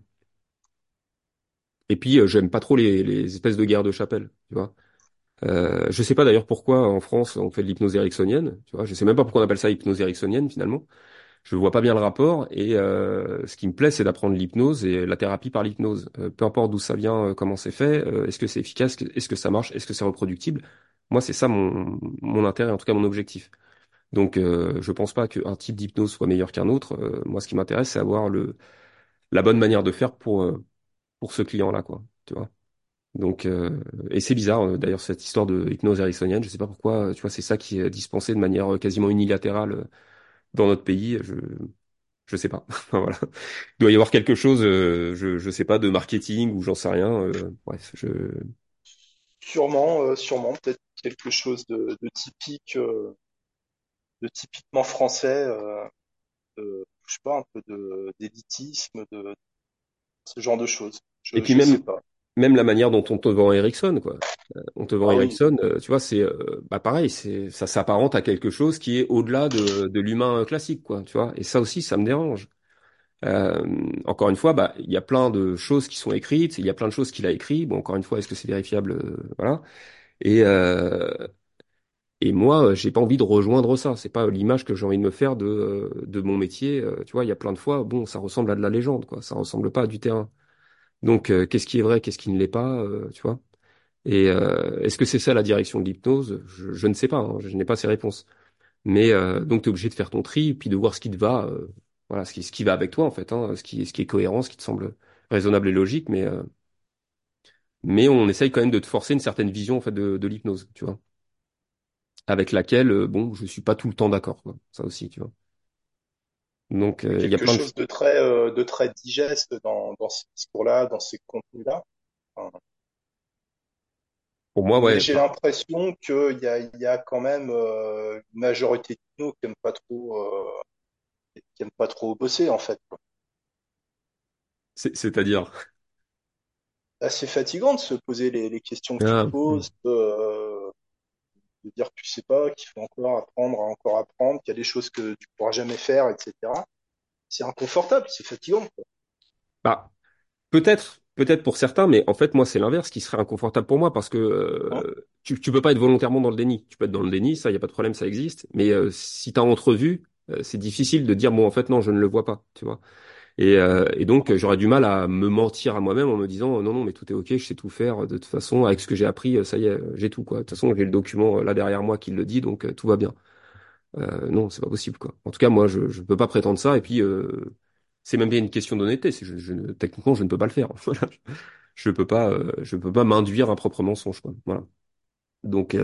Et puis, euh, j'aime pas trop les, les espèces de guerres de chapelle, tu vois. Euh, je sais pas d'ailleurs pourquoi en France on fait de l'hypnose ericksonienne, tu vois. Je sais même pas pourquoi on appelle ça hypnose ericksonienne finalement. Je vois pas bien le rapport et euh, ce qui me plaît, c'est d'apprendre l'hypnose et la thérapie par l'hypnose. Euh, peu importe d'où ça vient, euh, comment c'est fait, euh, est-ce que c'est efficace, est-ce que ça marche, est-ce que c'est reproductible? Moi, c'est ça mon, mon intérêt, en tout cas mon objectif. Donc, je pense pas qu'un type d'hypnose soit meilleur qu'un autre. Moi, ce qui m'intéresse, c'est avoir le la bonne manière de faire pour pour ce client-là, quoi. Tu vois. Donc, euh, et c'est bizarre euh, d'ailleurs cette histoire de hypnose ericksonienne. Je sais pas pourquoi. euh, Tu vois, c'est ça qui est dispensé de manière euh, quasiment unilatérale dans notre pays. Je je sais pas. Voilà. Il doit y avoir quelque chose, euh, je, je sais pas, de marketing ou j'en sais rien. euh, bref, je. Sûrement, euh, sûrement, peut-être quelque chose de, de typique, euh, de typiquement français, euh, de, je sais pas, un peu de d'élitisme, de ce genre de choses. Et puis je sais même, pas. Même la manière dont on te vend Ericsson, quoi. Euh, On te vend Ah Ericsson, euh, tu vois, c'est, euh, bah pareil, c'est, ça s'apparente à quelque chose qui est au-delà de, de l'humain classique, quoi. Tu vois. Et ça aussi, ça me dérange. Euh, encore une fois, bah, il y a plein de choses qui sont écrites, il y a plein de choses qu'il a écrites. Bon, encore une fois, est-ce que c'est vérifiable? Voilà. Et, euh, Et moi, j'ai pas envie de rejoindre ça. C'est pas l'image que j'ai envie de me faire de, de mon métier. Tu vois, il y a plein de fois, bon, ça ressemble à de la légende, quoi. Ça ressemble pas à du terrain. Donc, euh, qu'est-ce qui est vrai, qu'est-ce qui ne l'est pas, euh, tu vois? Et euh, est-ce que c'est ça la direction de l'hypnose? Je, ne sais pas. hein, je n'ai pas ces réponses. Mais euh, donc, tu es obligé de faire ton tri, puis de voir ce qui te va, voilà, ce qui, ce qui va avec toi en fait, hein, ce qui, ce qui est cohérent, ce qui te semble raisonnable et logique. Mais mais on essaye quand même de te forcer une certaine vision en fait de, de l'hypnose, tu vois, avec laquelle, bon, je suis pas tout le temps d'accord. Ça aussi, tu vois. Donc, il y a euh, il y a quelque plein de... chose de très, euh, de très digeste dans, dans ce discours-là, dans ces contenus-là. Enfin, Pour moi, ouais, j'ai l'impression qu'il y a, y a quand même euh, une majorité de nous qui aiment pas trop, euh, qui aiment pas trop bosser en fait. c'est-à-dire... Assez fatigant de se poser les, les questions que Ah, poses, de, de dire que tu sais pas, qu'il faut encore apprendre, encore apprendre, qu'il y a des choses que tu pourras jamais faire, etc. C'est inconfortable, c'est fatigant. quoi. bah, peut-être, peut-être pour certains, mais en fait, moi, c'est l'inverse qui serait inconfortable pour moi parce que euh, tu, tu peux pas être volontairement dans le déni. Tu peux être dans le déni, ça, il y a pas de problème, ça existe. Mais euh, si tu as entrevu, euh, c'est difficile de dire, bon, en fait, non, je ne le vois pas, tu vois. Et, euh, et donc, j'aurais du mal à me mentir à moi-même en me disant, euh, non, non, mais tout est OK, je sais tout faire. De toute façon, avec ce que j'ai appris, ça y est, j'ai tout, quoi. De toute façon, j'ai le document euh, là derrière moi qui le dit, donc euh, tout va bien. Euh, non, c'est pas possible, quoi. En tout cas, moi, je je peux pas prétendre ça. Et puis, euh, c'est même bien une question d'honnêteté. Je, je ne- techniquement, je ne peux pas le faire. Voilà. Je peux pas, euh, je peux pas m'induire un propre mensonge, quoi. Voilà. Donc,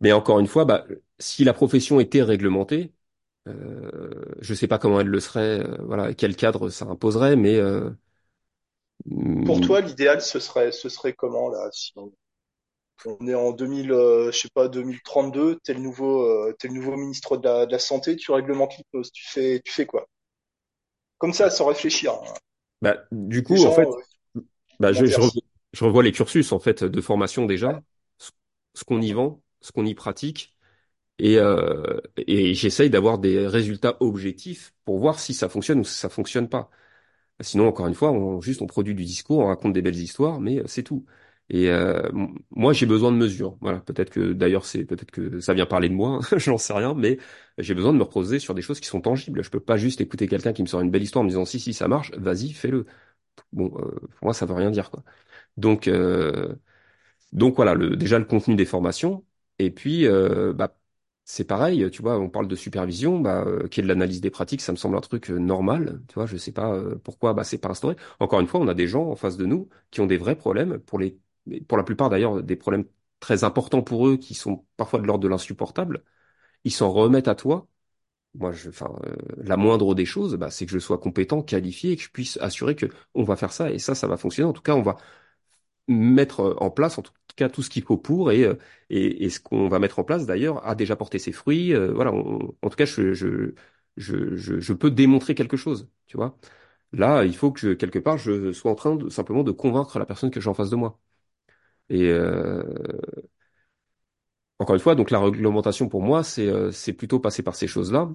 mais encore une fois, bah, si la profession était réglementée, je sais pas comment elle le serait. euh, voilà, quel cadre ça imposerait, mais euh, Pour mm, toi, l'idéal, ce serait, ce serait comment là si on, on est en 2000, euh, je sais pas, 2032, t'es le nouveau, euh, t'es le nouveau ministre de la, de la santé, tu réglementes l'hypnose, tu fais, tu fais quoi? Comme ça, sans réfléchir. hein. bah, du coup, en fait, euh, bah, je, je, revois les cursus en fait de formation Ouais, déjà, ce ce qu'on y vend, ce qu'on y pratique Et, euh, et j'essaye d'avoir des résultats objectifs pour voir si ça fonctionne ou si ça fonctionne pas. Sinon, encore une fois, on, juste on produit du discours, on raconte des belles histoires, mais euh, c'est tout. Et euh, moi, j'ai besoin de mesures. Voilà, peut-être que d'ailleurs, c'est peut-être que ça vient parler de moi, hein, j'en sais rien, mais j'ai besoin de me reposer sur des choses qui sont tangibles. Je peux pas juste écouter quelqu'un qui me sort une belle histoire en me disant si si ça marche, vas-y, fais-le. Bon, euh, pour moi, ça veut rien dire quoi. Donc euh, donc voilà, le, déjà le contenu des formations. Et puis, euh, bah, c'est pareil, tu vois, on parle de supervision, bah, euh, qui est de l'analyse des pratiques, ça me semble un truc euh, normal, tu vois, je sais pas euh, pourquoi bah, c'est pas instauré. Encore une fois, on a des gens en face de nous qui ont des vrais problèmes, pour les, pour la plupart d'ailleurs, des problèmes très importants pour eux, qui sont parfois de l'ordre de l'insupportable. Ils s'en remettent à toi. Moi, je, enfin, euh, la moindre des choses, bah, c'est que je sois compétent, qualifié, et que je puisse assurer que on va faire ça, et ça, ça va fonctionner. En tout cas, on va mettre euh, en place en tout cas tout ce qu'il faut pour et, euh, et, et ce qu'on va mettre en place d'ailleurs a déjà porté ses fruits. euh, voilà, en tout cas, je, je, je, je, peux démontrer quelque chose, tu vois. Là, il faut que quelque part je sois en train de simplement de convaincre la personne que j'ai en face de moi. Et euh, encore une fois, donc la réglementation pour moi, c'est c'est plutôt passer par ces choses-là.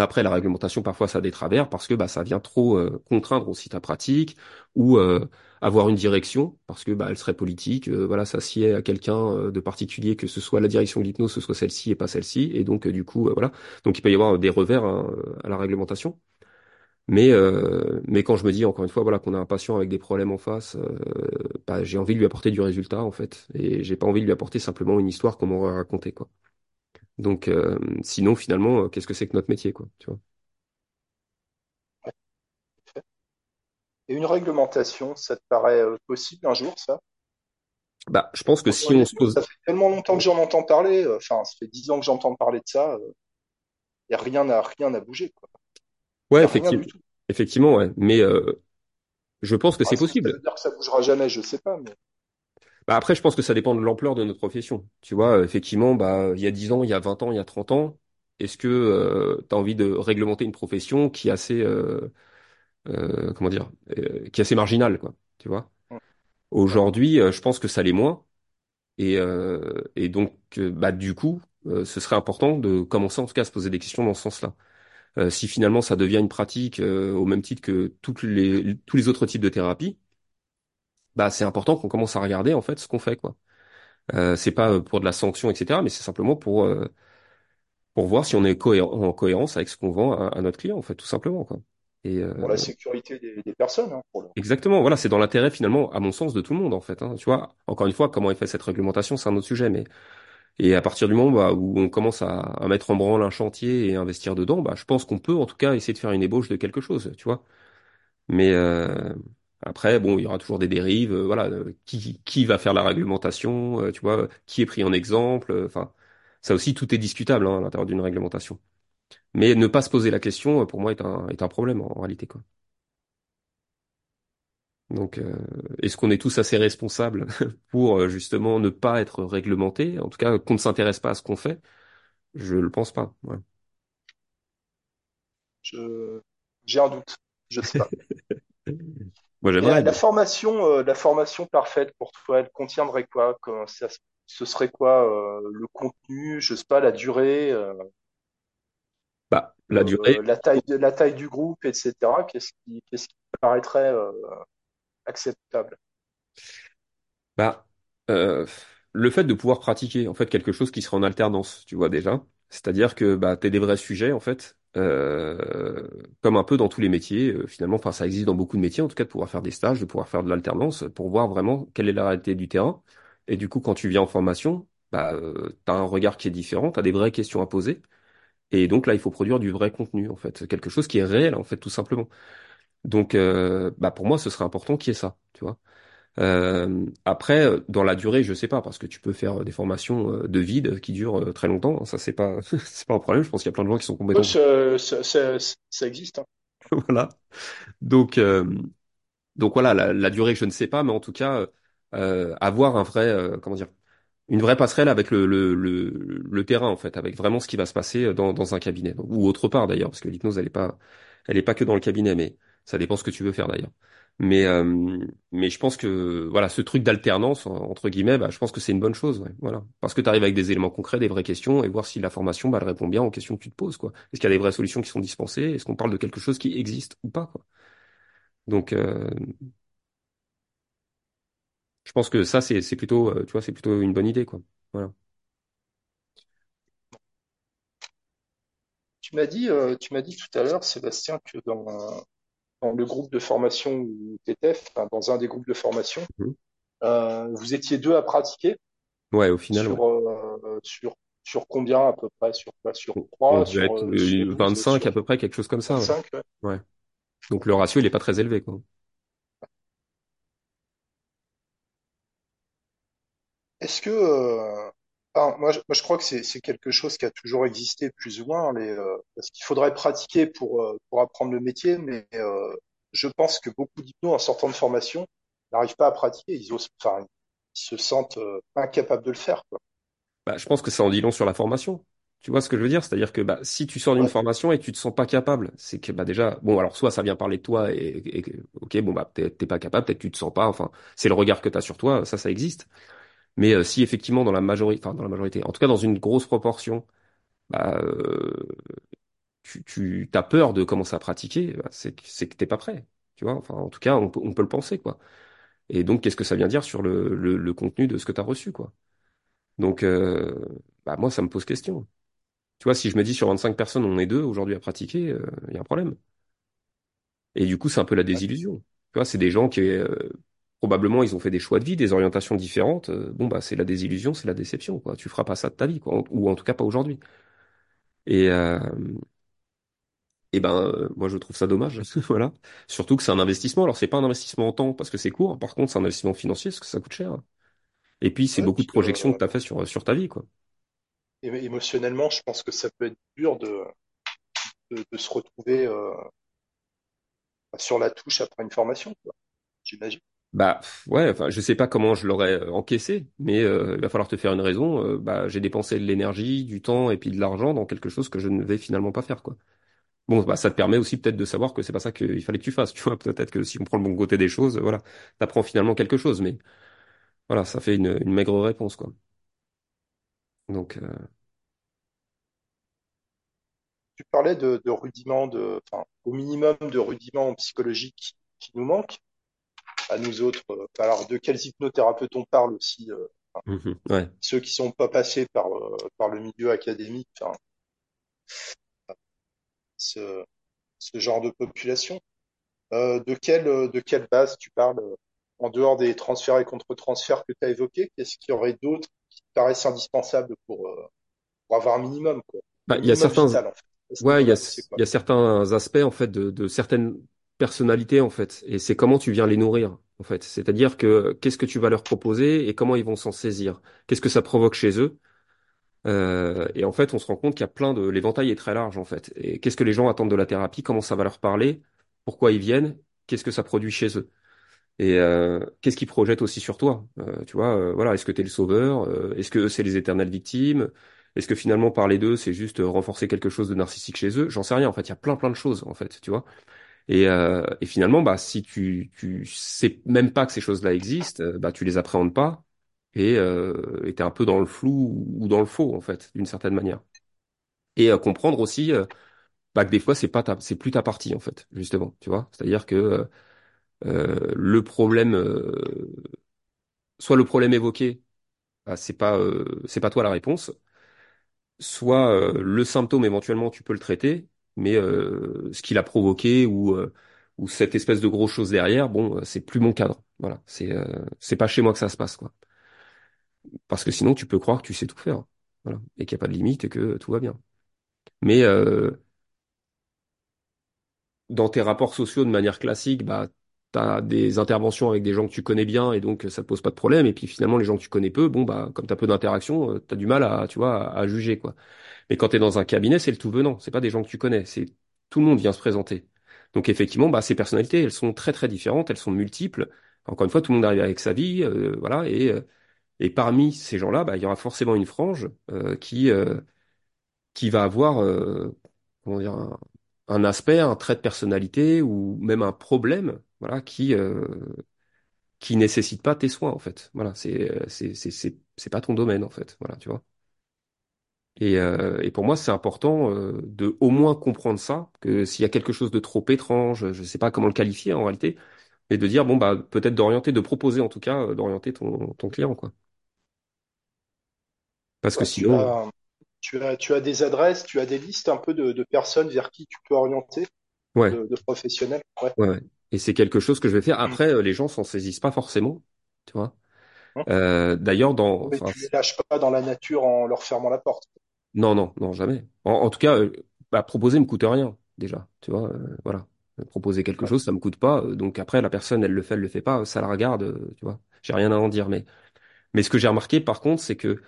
Après, la réglementation, parfois, ça a des travers parce que bah, ça vient trop euh, contraindre aussi ta pratique ou euh, avoir une direction parce que bah, elle serait politique. euh, voilà, ça sied à quelqu'un euh, de particulier, que ce soit la direction de l'hypnose, ce soit celle-ci et pas celle-ci. Et donc, euh, du coup, euh, voilà. Donc, il peut y avoir des revers hein, à la réglementation. Mais, mais quand je me dis encore une fois, voilà, qu'on a un patient avec des problèmes en face, bah, j'ai envie de lui apporter du résultat en fait, et j'ai pas envie de lui apporter simplement une histoire qu'on m'aurait racontée quoi. Donc, euh, sinon, finalement, euh, qu'est-ce que c'est que notre métier quoi, tu vois? Et une réglementation, ça te paraît euh, possible un jour, ça? Bah, je pense que si on se pose, ça fait tellement longtemps que j'en entends parler, euh, enfin, ça fait dix ans que j'entends parler de ça, et rien n'a rien n'a bougé, quoi. ouais, effectivement, effectivement, ouais. Mais euh, je pense que Ah, c'est ça possible. veut dire que ça bougera jamais? Je sais pas, mais Bah, après, je pense que ça dépend de l'ampleur de notre profession. Tu vois, euh, effectivement, bah, il y a 10 ans, il y a 20 ans, il y a 30 ans, est-ce que euh, tu as envie de réglementer une profession qui est assez, euh, euh, comment dire, euh, qui est assez marginale, quoi. Tu vois? Aujourd'hui, euh, je pense que ça l'est moins. Et, euh, et donc, bah, du coup, euh, ce serait important de commencer en tout cas à se poser des questions dans ce sens-là. Euh, si finalement ça devient une pratique euh, au même titre que toutes les, tous les autres types de thérapies, bah, c'est important qu'on commence à regarder en fait ce qu'on fait, quoi. Euh, c'est pas euh, pour de la sanction, etc., mais c'est simplement pour, euh, pour voir si on est cohérent, en cohérence avec ce qu'on vend à, à notre client, en fait, tout simplement, quoi. Et euh, Pour la sécurité des, des personnes, hein, pour le... exactement, voilà, c'est dans l'intérêt finalement, à mon sens, de tout le monde, en fait. Hein. Tu vois, encore une fois, comment est fait cette réglementation, c'est un autre sujet, mais Et à partir du moment bah, où on commence à, à mettre en branle un chantier et investir dedans, bah, je pense qu'on peut en tout cas essayer de faire une ébauche de quelque chose, tu vois. Mais euh, après, bon, il y aura toujours des dérives. euh, voilà, euh, qui, qui va faire la réglementation, euh, tu vois, qui est pris en exemple. Enfin, ça aussi, tout est discutable hein, à l'intérieur d'une réglementation. Mais ne pas se poser la question, pour moi, est un, est un problème en, en réalité, quoi. Donc, euh, est-ce qu'on est tous assez responsables pour justement ne pas être réglementés, en tout cas qu'on ne s'intéresse pas à ce qu'on fait? Je le pense pas. ouais. je, j'ai un doute. Je sais pas. Moi, Et la, j'aimerais. la mais- formation, euh, la formation parfaite pour toi, elle contiendrait quoi? Comment ça ce serait quoi euh, le contenu, je sais pas, la durée, euh, Bah, la durée, euh, la taille de la taille du groupe, etc. Qu'est-ce qui, qu'est-ce qui paraîtrait euh, acceptable? bah, euh, le fait de pouvoir pratiquer en fait quelque chose qui sera en alternance, tu vois déjà. C'est-à-dire que bah, t'es des vrais sujets en fait, euh, comme un peu dans tous les métiers. euh, finalement, enfin, ça existe dans beaucoup de métiers, en tout cas, de pouvoir faire des stages, de pouvoir faire de l'alternance, pour voir vraiment quelle est la réalité du terrain. Et du coup, quand tu viens en formation, bah, euh, t'as un regard qui est différent, t'as des vraies questions à poser. Et donc là, il faut produire du vrai contenu en fait, quelque chose qui est réel en fait, tout simplement. Donc, euh, bah, pour moi, ce serait important qu'il y ait ça, tu vois. Euh, après, euh, dans la durée, je sais pas, parce que tu peux faire euh, des formations euh, de vide qui durent très longtemps. Ça, c'est pas, c'est pas un problème. Je pense qu'il y a plein de gens qui sont compétents. ça, ça, ça, ça existe. hein. Voilà. Donc, euh, donc voilà, la, la durée, je ne sais pas, mais en tout cas, euh, avoir un vrai, euh, comment dire, une vraie passerelle avec le, le, le, le terrain, en fait, avec vraiment ce qui va se passer dans, dans un cabinet, ou autre part d'ailleurs, parce que l'hypnose, elle est pas, elle est pas que dans le cabinet, mais ça dépend ce que tu veux faire d'ailleurs. Mais, euh, mais je pense que voilà, ce truc d'alternance entre guillemets, bah, je pense que c'est une bonne chose, voilà, parce que tu arrives avec des éléments concrets, des vraies questions, et voir si la formation, bah, elle répond bien aux questions que tu te poses, quoi. Est-ce qu'il y a des vraies solutions qui sont dispensées? Est-ce qu'on parle de quelque chose qui existe ou pas, quoi? Donc, euh, je pense que ça, c'est plutôt, euh, tu vois, c'est plutôt une bonne idée, quoi. Voilà. Tu m'as dit, tu m'as dit tout à l'heure, Sébastien, que dans, dans le groupe de formation où tu étais, enfin, dans un des groupes de formation, Mhm. euh, vous étiez deux à pratiquer Ouais, au final, sur, euh, sur, sur combien à peu près? Sur quoi? Sur trois, sur, euh, sur euh, 12, 25 sur à peu près, quelque chose comme ça, ouais. 25? ouais. Ouais. Donc le ratio, il est pas très élevé, quoi. Est-ce que, enfin, moi, je, moi, je crois que c'est c'est quelque chose qui a toujours existé plus ou moins, les, euh, parce qu'il faudrait pratiquer pour, euh, pour apprendre le métier, mais euh, je pense que beaucoup d'hypnos, en sortant de formation, n'arrivent pas à pratiquer. Ils osent, enfin, ils se sentent euh, incapables de le faire, quoi. Bah, je pense que ça en dit long sur la formation. Tu vois ce que je veux dire? C'est-à-dire que bah, si tu sors d'une Ouais, formation et tu te sens pas capable, c'est que bah déjà, bon alors soit ça vient parler de toi et, et que, ok bon bah t'es t'es pas capable, peut-être tu te sens pas, enfin c'est le regard que tu as sur toi, ça ça existe. Mais euh, si effectivement dans la majorité, enfin dans la majorité, en tout cas dans une grosse proportion, bah euh, tu tu t'as peur de commencer à pratiquer, bah, c'est que- t'es pas prêt. Tu vois? Enfin en tout cas on peut on peut le penser quoi. Et donc qu'est-ce que ça vient dire sur le le, le contenu de ce que tu as reçu quoi? Donc euh, bah moi ça me pose question. Tu vois, si je me dis sur 25 personnes, on est deux aujourd'hui à pratiquer, euh, il y a un problème. Et du coup, c'est un peu la ouais, désillusion. Tu vois, c'est des gens qui, euh, probablement, ils ont fait des choix de vie, des orientations différentes. Euh, bon, bah, c'est la désillusion, c'est la déception, quoi. Tu feras pas ça de ta vie, quoi. Ou en tout cas pas aujourd'hui. Et, euh, et ben, euh, moi, je trouve ça dommage. Voilà. Surtout que c'est un investissement. Alors, c'est pas un investissement en temps parce que c'est court. Par contre, c'est un investissement financier parce que ça coûte cher. Et puis, c'est ouais, beaucoup de projections que tu as fait sur, sur ta vie, quoi. émotionnellement, je pense que ça peut être dur de, de, de se retrouver euh, sur la touche après une formation, j'imagine. Bah ouais, enfin je sais pas comment je l'aurais euh, encaissé, mais euh, il va falloir te faire une raison. Euh, bah j'ai dépensé de l'énergie, du temps et puis de l'argent dans quelque chose que je ne vais finalement pas faire quoi. Bon bah ça te permet aussi peut-être de savoir que c'est pas ça qu'il fallait que tu fasses. Tu vois peut-être que si on prend le bon côté des choses, voilà, t'apprends finalement quelque chose. Mais voilà, ça fait une, une maigre réponse quoi. Donc euh, Tu parlais de, de rudiments, de, enfin, au minimum de rudiments psychologiques qui nous manquent à nous autres. euh, alors, de quels hypnothérapeutes on parle aussi, euh, mhm, ouais. ceux qui sont pas passés par, euh, par le milieu académique, enfin, ce, ce genre de population. Euh, de quelle, de quelle base tu parles en dehors des transferts et contre-transferts que tu as évoqués? Qu'est-ce qu'il y aurait d'autres qui te paraissent indispensables pour, euh, pour avoir un minimum, quoi? Bah il y a certains vital, en fait, à ce Ouais, il y a, il y a certains aspects en fait de, de certaines personnalités en fait, et c'est comment tu viens les nourrir en fait. C'est-à-dire que qu'est-ce que tu vas leur proposer et comment ils vont s'en saisir? Qu'est-ce que ça provoque chez eux? Euh, et en fait, on se rend compte qu'il y a plein de, l'éventail est très large en fait. Et qu'est-ce que les gens attendent de la thérapie, comment ça va leur parler, pourquoi ils viennent, qu'est-ce que ça produit chez eux? Et euh, qu'est-ce qu'ils projettent aussi sur toi? Euh, tu vois, euh, voilà, est-ce que tu es le sauveur? Euh, est-ce que c'est les éternelles victimes? Est-ce que finalement parler d'eux, c'est juste euh, renforcer quelque chose de narcissique chez eux? J'en sais rien. En fait, il y a plein plein de choses en fait, tu vois. Et, euh, et finalement, bah si tu tu sais même pas que ces choses-là existent, euh, bah tu les appréhendes pas et euh, et t'es un peu dans le flou ou dans le faux en fait, d'une certaine manière. Et euh, comprendre aussi euh, bah, que des fois c'est pas c'est plus ta partie en fait, justement, tu vois. C'est-à-dire que euh, le problème soit le problème évoqué, bah, c'est pas c'est pas toi la réponse, soit le symptôme éventuellement tu peux le traiter, mais euh, ce qu'il a provoqué ou euh, ou cette espèce de grosse chose derrière, bon, euh, c'est plus mon cadre. Voilà, c'est c'est pas chez moi que ça se passe quoi. Parce que sinon tu peux croire que tu sais tout faire, voilà, et qu'il n'y a pas de limite et que tout va bien. Mais dans tes rapports sociaux de manière classique, bah, tu as des interventions avec des gens que tu connais bien et donc ça te pose pas de problème. Et puis finalement, les gens que tu connais peu, bon, bah, comme tu as peu d'interactions, tu as du mal à, tu vois, à, juger, quoi. Mais quand tu es dans un cabinet, c'est le tout venant. C'est pas des gens que tu connais. C'est tout le monde vient se présenter. Donc effectivement, bah, ces personnalités, elles sont très très différentes, elles sont multiples. Encore une fois, tout le monde arrive avec sa vie, euh, voilà. Et, euh, et parmi ces gens-là, bah, il y aura forcément une frange euh, qui euh, qui va avoir euh, comment dire, un aspect, un trait de personnalité ou même un problème voilà, qui euh, qui nécessitent pas tes soins en fait. Voilà, c'est euh, c'est c'est c'est c'est pas ton domaine en fait. Voilà, tu vois. Et, euh, et pour moi, c'est important euh, de au moins comprendre ça, que s'il y a quelque chose de trop étrange, je sais pas comment le qualifier en réalité, mais de dire bon bah peut-être d'orienter, de proposer en tout cas euh, d'orienter ton ton client quoi. Parce que Ouais, tu sinon, as, tu as, tu as des adresses, tu as des listes un peu de, de personnes vers qui tu peux orienter, ouais, de, de professionnels. Ouais. ouais, ouais. Et c'est quelque chose que je vais faire. Après, euh, les gens s'en saisissent pas forcément, tu vois. Hein Euh, d'ailleurs, dans, Mais tu les lâches pas dans la nature en leur fermant la porte. Non, non, non, jamais. En, en tout cas, euh, bah, proposer me coûte rien, déjà. Tu vois, euh, voilà. Euh, Proposer quelque Ouais. chose, ça me coûte pas. Donc après, la personne, elle le fait, elle le fait pas, ça la regarde, tu vois. J'ai rien à en dire. Mais, mais ce que j'ai remarqué, par contre, c'est que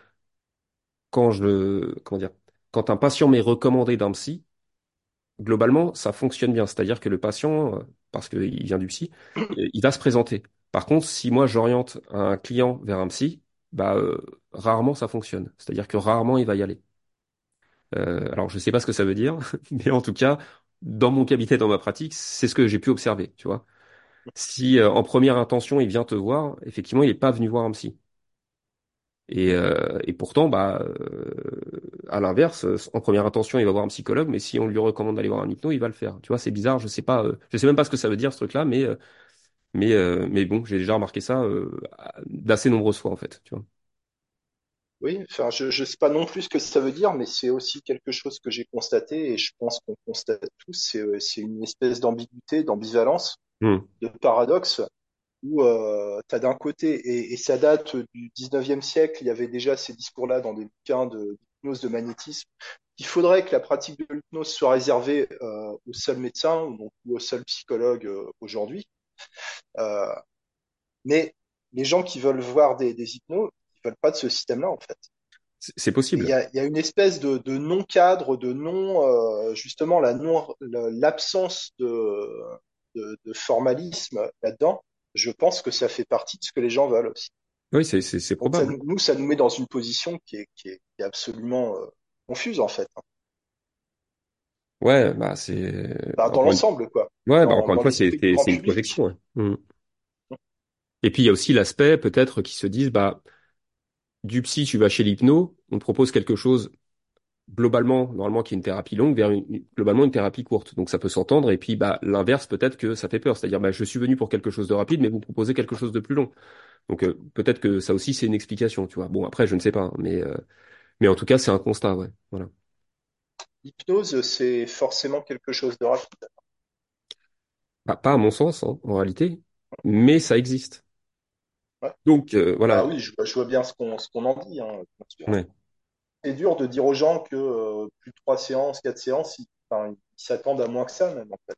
quand je, comment dire, quand un patient m'est recommandé d'un psy, globalement, ça fonctionne bien. C'est-à-dire que le patient, euh, parce qu'il vient du psy, euh, il va se présenter. Par contre, si moi j'oriente un client vers un psy, bah, euh, rarement ça fonctionne. C'est-à-dire que rarement il va y aller. Euh, alors, je sais pas ce que ça veut dire, mais en tout cas, dans mon cabinet, dans ma pratique, c'est ce que j'ai pu observer, tu vois. Si euh, en première intention, il vient te voir, effectivement, il n'est pas venu voir un psy. Et, euh, et pourtant, bah, euh, à l'inverse, en première intention, il va voir un psychologue, mais si on lui recommande d'aller voir un hypno, il va le faire. Tu vois, c'est bizarre, je sais pas, euh, je sais même pas ce que ça veut dire ce truc-là, mais mais mais bon, j'ai déjà remarqué ça d'assez nombreuses fois en fait, tu vois. Oui, enfin, je ne sais pas non plus ce que ça veut dire, mais c'est aussi quelque chose que j'ai constaté et je pense qu'on constate tous, c'est une espèce d'ambiguïté, d'ambivalence, Hmm. de paradoxe où euh, tu as d'un côté, et, et ça date du 19e siècle, il y avait déjà ces discours-là dans des bouquins de d'hypnose, de magnétisme, qu'il faudrait que la pratique de l'hypnose soit réservée euh, aux seuls médecins ou, donc, ou aux seuls psychologues euh, aujourd'hui. Euh, mais les gens qui veulent voir des, des hypnos, ils veulent pas de ce système-là en fait. C'est Et il y possible. a, il y a une espèce de, de non-cadre, de non, euh, justement, la non, la- l'absence de, de, de formalisme là-dedans. Je pense que ça fait partie de ce que les gens veulent aussi. Oui, c'est c'est c'est Donc ça, probable. nous, ça nous met dans une position qui est, qui est, qui est absolument euh, confuse en fait, hein. Ouais, bah c'est Enfin, dans l'ensemble quoi, Ouais, bah encore une fois, c'est une projection. ouais. Mm. Et puis il y a aussi l'aspect peut-être qui se disent bah du psy tu vas chez l'hypno, on te propose quelque chose globalement normalement qui est une thérapie longue vers une, globalement une thérapie courte. Donc ça peut s'entendre et puis bah l'inverse peut-être que ça fait peur, c'est-à-dire bah je suis venu pour quelque chose de rapide mais vous me proposez quelque chose de plus long. Donc euh, peut-être que ça aussi c'est une explication, tu vois. Bon après je ne sais pas, hein, mais euh, mais en tout cas c'est un constat, ouais. Voilà. L'hypnose, c'est forcément quelque chose de rapide. Bah, pas à mon sens hein, en réalité, mais ça existe. Ouais. Donc euh, voilà. oui, je, vois- je vois bien ce qu'on ce qu'on en dit, hein. C'est dur de dire aux gens que euh, plus de trois séances, quatre séances, ils, enfin, s'attendent à moins que ça même en fait.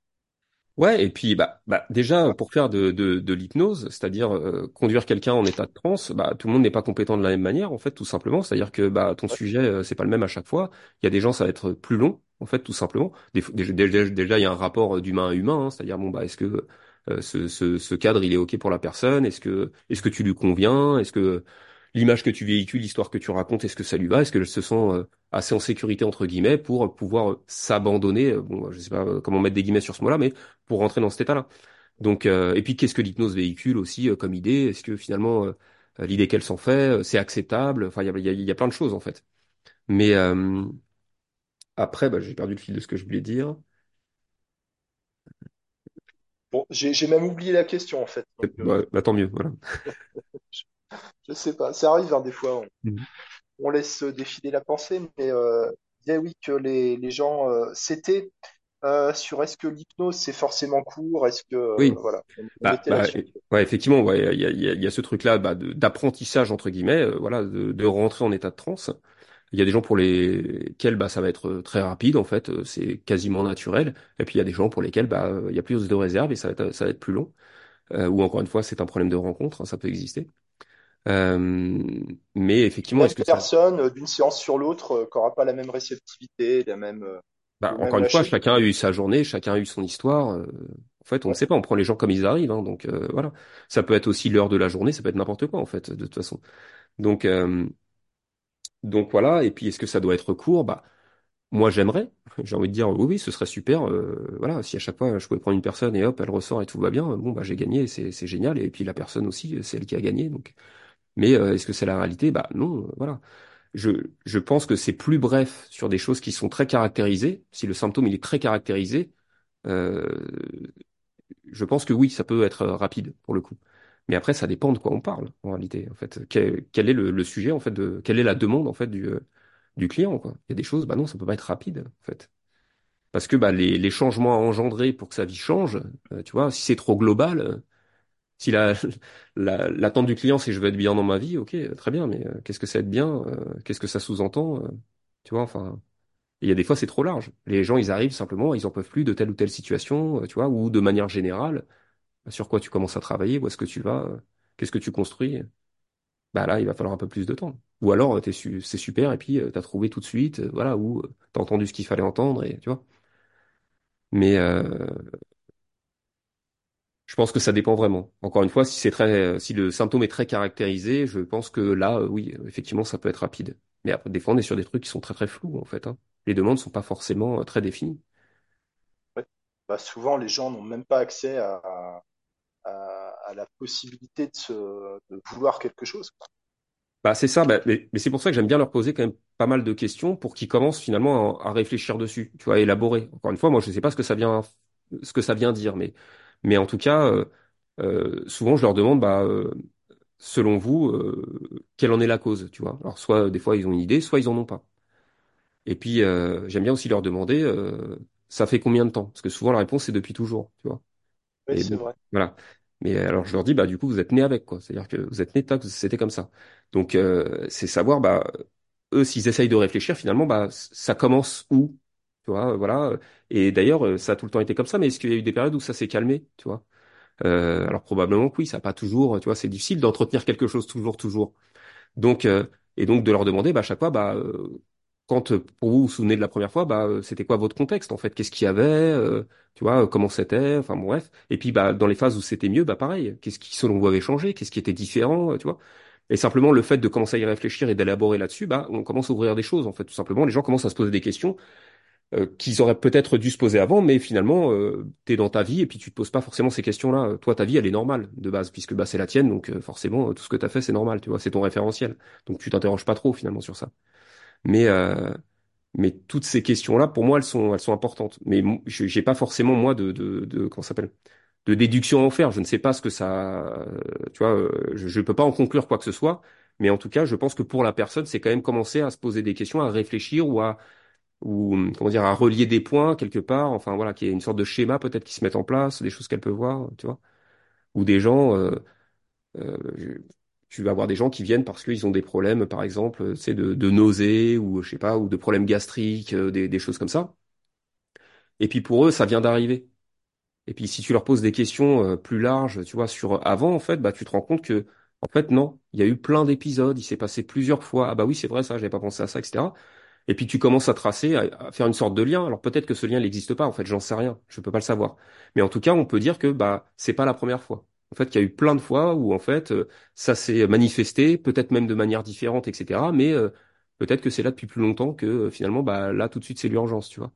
Ouais, et puis bah, bah déjà pour faire de, de, de l'hypnose, c'est-à-dire euh, conduire quelqu'un en état de transe, bah tout le monde n'est pas compétent de la même manière en fait, tout simplement. C'est-à-dire que bah ton sujet euh, c'est pas le même à chaque fois. Il y a des gens ça va être plus long en fait, tout simplement. Des, déjà déjà déjà, il y a un rapport d'humain à humain, hein, c'est-à-dire bon bah est-ce que euh, ce, ce, ce cadre il est ok pour la personne, est-ce que est-ce que tu lui conviens, est-ce que l'image que tu véhicules, l'histoire que tu racontes, est-ce que ça lui va, est-ce qu'elle se sent euh, assez en sécurité entre guillemets pour pouvoir euh, s'abandonner, euh, bon je sais pas comment mettre des guillemets sur ce mot-là, mais pour rentrer dans cet état-là. Donc, euh, et puis qu'est-ce que l'hypnose véhicule aussi euh, comme idée? Est-ce que finalement euh, l'idée qu'elle s'en fait, euh, c'est acceptable? Enfin, il y a, y a, il y a plein de choses en fait. Mais euh, après, bah, j'ai perdu le fil de ce que je voulais dire. Bon, j'ai j'ai même oublié la question en fait. Donc, bah, tant mieux, voilà. je, sais pas, ça arrive hein, des fois. On, Mhm. on laisse défiler la pensée, mais euh, il disait oui que les, les gens, euh, c'était euh, sur est-ce que l'hypnose c'est forcément court, est-ce que euh, Oui, voilà, on, on bah, était bah, là-dessus. ouais, effectivement, ouais, il y a, il y a, il y a ce truc-là bah, de- d'apprentissage entre guillemets, euh, voilà, de, de rentrer en état de transe. Il y a des gens pour lesquels bah, ça va être euh, très rapide, en fait, euh, c'est quasiment naturel. Et puis il y a des gens pour lesquels bah, euh, il y a plus de réserve et ça va être, ça va être plus long. Euh, ou encore une fois, c'est un problème de rencontre, hein, ça peut exister. Euh, mais effectivement, est-ce que personne euh, d'une séance sur l'autre euh, qui aura pas la même réceptivité, la même, euh, Bah, encore une fois, chacun a eu sa journée, chacun a eu son histoire. euh, en fait, on ne sait pas, on prend les gens comme ils arrivent. hein, donc euh, voilà, ça peut être aussi l'heure de la journée, ça peut être n'importe quoi en fait, de toute façon. Donc euh, donc voilà. Et puis est-ce que ça doit être court? Bah moi, j'aimerais. J'ai envie de dire, oui, oui, ce serait super. euh, voilà, si à chaque fois je pouvais prendre une personne et hop, elle ressort et tout va bien, bon, bah, j'ai gagné, c'est génial. Et puis la personne aussi, c'est elle qui a gagné. Donc, mais euh, est-ce que c'est la réalité? Bah non, euh, voilà. Je, je pense que c'est plus bref sur des choses qui sont très caractérisées. Si le symptôme il est très caractérisé, euh, je pense que oui, ça peut être euh, rapide pour le coup. Mais après, ça dépend de quoi on parle en réalité. En fait, quel, est le, sujet en fait de quelle est la demande en fait du du client quoi. Il y a des choses, bah non, ça peut pas être rapide en fait. Parce que bah, les, les changements à engendrer pour que sa vie change, tu vois, si c'est trop global, si la, la, l'attente du client c'est je veux être bien dans ma vie, ok, très bien, mais euh, qu'est-ce que c'est être bien euh, Qu'est-ce que ça sous-entend euh, Tu vois, enfin, il y a des fois c'est trop large. Les gens ils arrivent simplement, ils en peuvent plus de telle ou telle situation, tu vois, ou de manière générale, sur quoi tu commences à travailler, où est-ce que tu vas, qu'est-ce que tu construis. Bah là, il va falloir un peu plus de temps. Ou alors, c'est super et puis t'as trouvé tout de suite, voilà, ou t'as entendu ce qu'il fallait entendre et tu vois. Mais euh, Je pense que ça dépend vraiment. Encore une fois, si c'est très, si le symptôme est très caractérisé, je pense que là, euh, oui, effectivement, ça peut être rapide. Mais après, des fois, on est sur des trucs qui sont très très flous, en fait, hein. Les demandes sont pas forcément euh, très définies. Ouais. Bah, souvent, les gens n'ont même pas accès à, à, à la possibilité de, se, de vouloir quelque chose. Bah, c'est ça, bah, mais, mais c'est pour ça que j'aime bien leur poser quand même pas mal de questions pour qu'ils commencent finalement à, à réfléchir dessus, tu vois, à élaborer. Encore une fois, moi, je sais pas ce que ça vient, ce que ça vient dire, mais, mais en tout cas, euh, euh, souvent, je leur demande, bah, euh, selon vous, euh, quelle en est la cause, tu vois. Alors, soit des fois ils ont une idée, soit ils en ont pas. Et puis, euh, j'aime bien aussi leur demander, euh, ça fait combien de temps? Parce que souvent la réponse c'est depuis toujours, tu vois. Oui, c'est bon, vrai. voilà. Mais alors je leur dis, bah du coup vous êtes né avec quoi. C'est-à-dire que vous êtes né tac, c'était comme ça. Donc euh, c'est savoir, bah eux s'ils essayent de réfléchir finalement, bah ça commence où? Tu vois, euh, voilà. Et d'ailleurs euh, ça a tout le temps été comme ça. Mais est-ce qu'il y a eu des périodes où ça s'est calmé? Tu vois? Euh, alors probablement que oui, ça n'a pas toujours. Tu vois, c'est difficile d'entretenir quelque chose toujours, toujours. Donc, euh, et donc de leur demander bah, à chaque fois, bah, euh, quand euh, pour vous vous souvenez de la première fois, bah, euh, c'était quoi votre contexte en fait? Qu'est-ce qu'il y avait? euh, tu vois, euh, comment c'était? Enfin bon, bref. Et puis bah, dans les phases où c'était mieux, bah pareil. Qu'est-ce qui selon vous avait changé? Qu'est-ce qui était différent? euh, Tu vois? Et simplement le fait de commencer à y réfléchir et d'élaborer là-dessus, bah, on commence à ouvrir des choses en fait. Tout simplement, les gens commencent à se poser des questions euh, qu'ils auraient peut-être dû se poser avant, mais finalement, euh, t'es dans ta vie et puis tu te poses pas forcément ces questions-là. Toi, ta vie, elle est normale de base, puisque bah c'est la tienne, donc euh, forcément, euh, tout ce que t'as fait, c'est normal, tu vois, c'est ton référentiel. Donc tu t'interroges pas trop finalement sur ça. Mais euh, mais toutes ces questions-là, pour moi, elles sont elles sont importantes. Mais j'ai pas forcément moi de de, de comment s'appelle de déduction à en faire. Je ne sais pas ce que ça, tu vois, je, je peux pas en conclure quoi que ce soit. Mais en tout cas, je pense que pour la personne, c'est quand même commencer à se poser des questions, à réfléchir ou à ou comment dire à relier des points quelque part enfin voilà qu'il y ait une sorte de schéma peut-être qui se mette en place des choses qu'elle peut voir tu vois. Ou des gens euh, euh, tu vas avoir des gens qui viennent parce qu'ils ont des problèmes par exemple c'est de, de nausées ou je sais pas ou de problèmes gastriques euh, des, des choses comme ça. Et puis pour eux ça vient d'arriver. Et puis si tu leur poses des questions euh, plus larges tu vois sur avant en fait bah tu te rends compte que en fait non il y a eu plein d'épisodes il s'est passé plusieurs fois ah bah oui c'est vrai ça j'avais pas pensé à ça etc Et puis tu commences à tracer, à, faire une sorte de lien. Alors peut-être que ce lien n'existe pas, en fait, j'en sais rien, je peux pas le savoir. Mais en tout cas, on peut dire que bah c'est pas la première fois. En fait, il y a eu plein de fois où en fait euh, ça s'est manifesté, peut-être même de manière différente, etc. Mais euh, peut-être que c'est là depuis plus longtemps que euh, finalement bah là tout de suite c'est l'urgence, tu vois.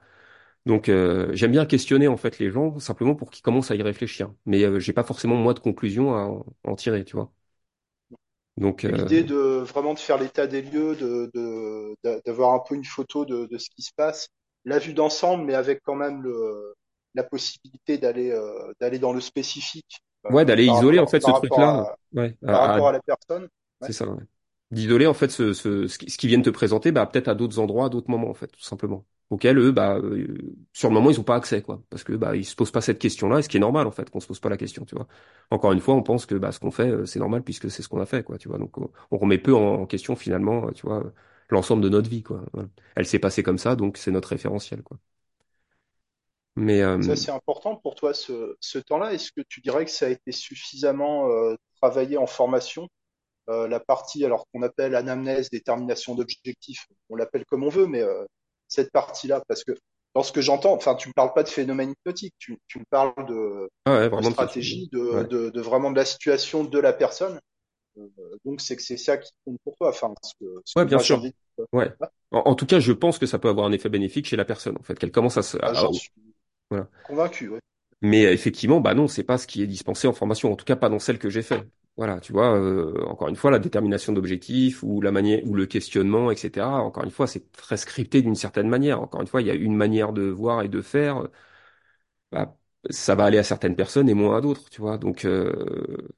Donc euh, j'aime bien questionner en fait les gens simplement pour qu'ils commencent à y réfléchir. Mais euh, j'ai pas forcément moi de conclusion à en tirer, tu vois. Donc euh, l'idée de vraiment de faire l'état des lieux, de, de, d'a- d'avoir un peu une photo de, de ce qui se passe, la vue d'ensemble, mais avec quand même le, la possibilité d'aller euh, d'aller dans le spécifique ouais, euh, d'aller par isoler en fait ce truc-là. Ouais, par à, rapport à la personne. Ouais. C'est ça, ouais. D'isoler en fait ce, ce, ce qui- ce qu'ils viennent te présenter, bah peut-être à d'autres endroits, à d'autres moments en fait, tout simplement. Auxquels eux, bah euh, sur le moment ils ont pas accès quoi, parce que bah ils se posent pas cette question-là, et ce qui est normal en fait qu'on se pose pas la question, tu vois. Encore une fois, on pense que bah ce qu'on fait euh, c'est normal puisque c'est ce qu'on a fait quoi, tu vois. Donc on, remet peu en, question finalement, euh, tu vois, euh, l'ensemble de notre vie quoi. Elle s'est passée comme ça, donc c'est notre référentiel quoi. Mais Ça, euh, c'est important pour toi ce, ce temps-là. Est-ce que tu dirais que ça a été suffisamment euh, travaillé en formation? La partie alors qu'on appelle anamnèse, détermination d'objectifs, on l'appelle comme on veut, mais cette partie-là, parce que dans ce que j'entends, enfin, tu me parles pas de phénomène hypnotique, tu, tu me parles de, ah ouais, de stratégie, de, Ouais. de, de vraiment de la situation de la personne. Euh, donc c'est que c'est ça qui compte pour toi, enfin, ce Ouais, bien sûr. Ouais. En, en tout cas, je pense que ça peut avoir un effet bénéfique chez la personne, en fait, qu'elle commence à se, Ah, à- à- j'en suis voilà. convaincu, ouais. Mais euh, effectivement, bah non, c'est pas ce qui est dispensé en formation, en tout cas pas dans celle que j'ai fait. Voilà, tu vois, euh, encore une fois, la détermination d'objectifs ou la manière ou le questionnement, etc. Encore une fois, c'est très scripté d'une certaine manière. Encore une fois, il y a une manière de voir et de faire. Bah, ça va aller à certaines personnes et moins à d'autres, tu vois. Donc, euh,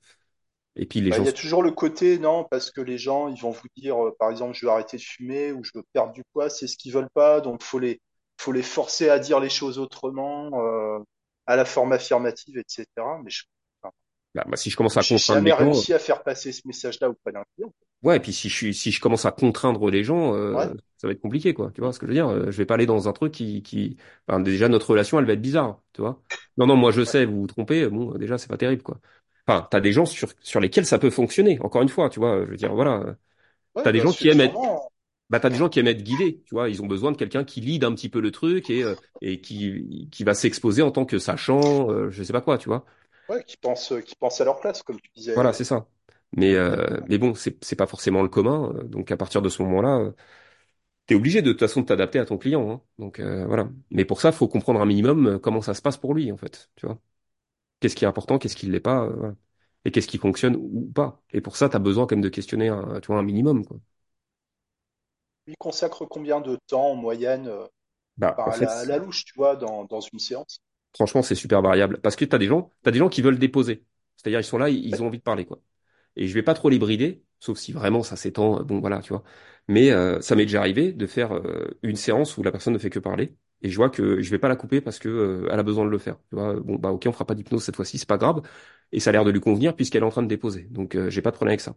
et puis les Bah, gens, il y a toujours le côté, non, parce que les gens, ils vont vous dire, euh, par exemple, je veux arrêter de fumer ou je veux perdre du poids, c'est ce qu'ils veulent pas, donc faut les, faut les forcer à dire les choses autrement, euh, à la forme affirmative, etc. Mais je, enfin, bah, bah, si je commence à j'ai contraindre les jamais gens, réussi à faire passer ce message-là auprès d'un client. Ouais, et puis si je si je commence à contraindre les gens, Ouais. euh, ça va être compliqué, quoi. Tu vois ce que je veux dire? Euh, Je vais pas aller dans un truc qui, qui, enfin, déjà notre relation, elle va être bizarre, tu vois. Non, non, moi je Ouais, sais, vous vous trompez. Bon, déjà c'est pas terrible, quoi. Enfin, t'as des gens sur sur lesquels ça peut fonctionner. Encore une fois, tu vois. Je veux dire, voilà. euh, ouais, T'as des bah, gens qui aiment être, bah t'as des gens qui aiment être guidés, tu vois. Ils ont besoin de quelqu'un qui lead un petit peu le truc et euh, et qui qui va s'exposer en tant que sachant, euh, je sais pas quoi, tu vois. Ouais, qui pensent, qui pensent à leur place, comme tu Voilà, disais. c'est ça. Mais euh, mais bon, c'est c'est pas forcément le commun. euh, Donc à partir de ce moment-là. euh, T'es obligé de toute façon de t'adapter à ton client, hein. Donc euh, voilà. Mais pour ça, faut comprendre un minimum comment ça se passe pour lui, en fait. Tu vois. Qu'est-ce qui est important, qu'est-ce qui l'est pas, euh, voilà. Et qu'est-ce qui fonctionne ou pas. Et pour ça, t'as besoin quand même de questionner, un, tu vois, un minimum, quoi. Lui consacre combien de temps en moyenne, Bah, en enfin, à fait, la, à la louche, tu vois, dans, dans une séance? Franchement, c'est super variable. Parce que t'as des gens, t'as des gens qui veulent déposer. C'est-à-dire, ils sont là, ils ont envie de parler, quoi. Et je vais pas trop les brider, sauf si vraiment ça s'étend, euh, bon voilà, tu vois. Mais euh, ça m'est déjà arrivé de faire euh, une séance où la personne ne fait que parler, et je vois que je vais pas la couper parce que euh, elle a besoin de le faire. Tu vois, bon bah ok, on fera pas d'hypnose cette fois-ci, c'est pas grave, et ça a l'air de lui convenir puisqu'elle est en train de déposer. Donc euh, j'ai pas de problème avec ça.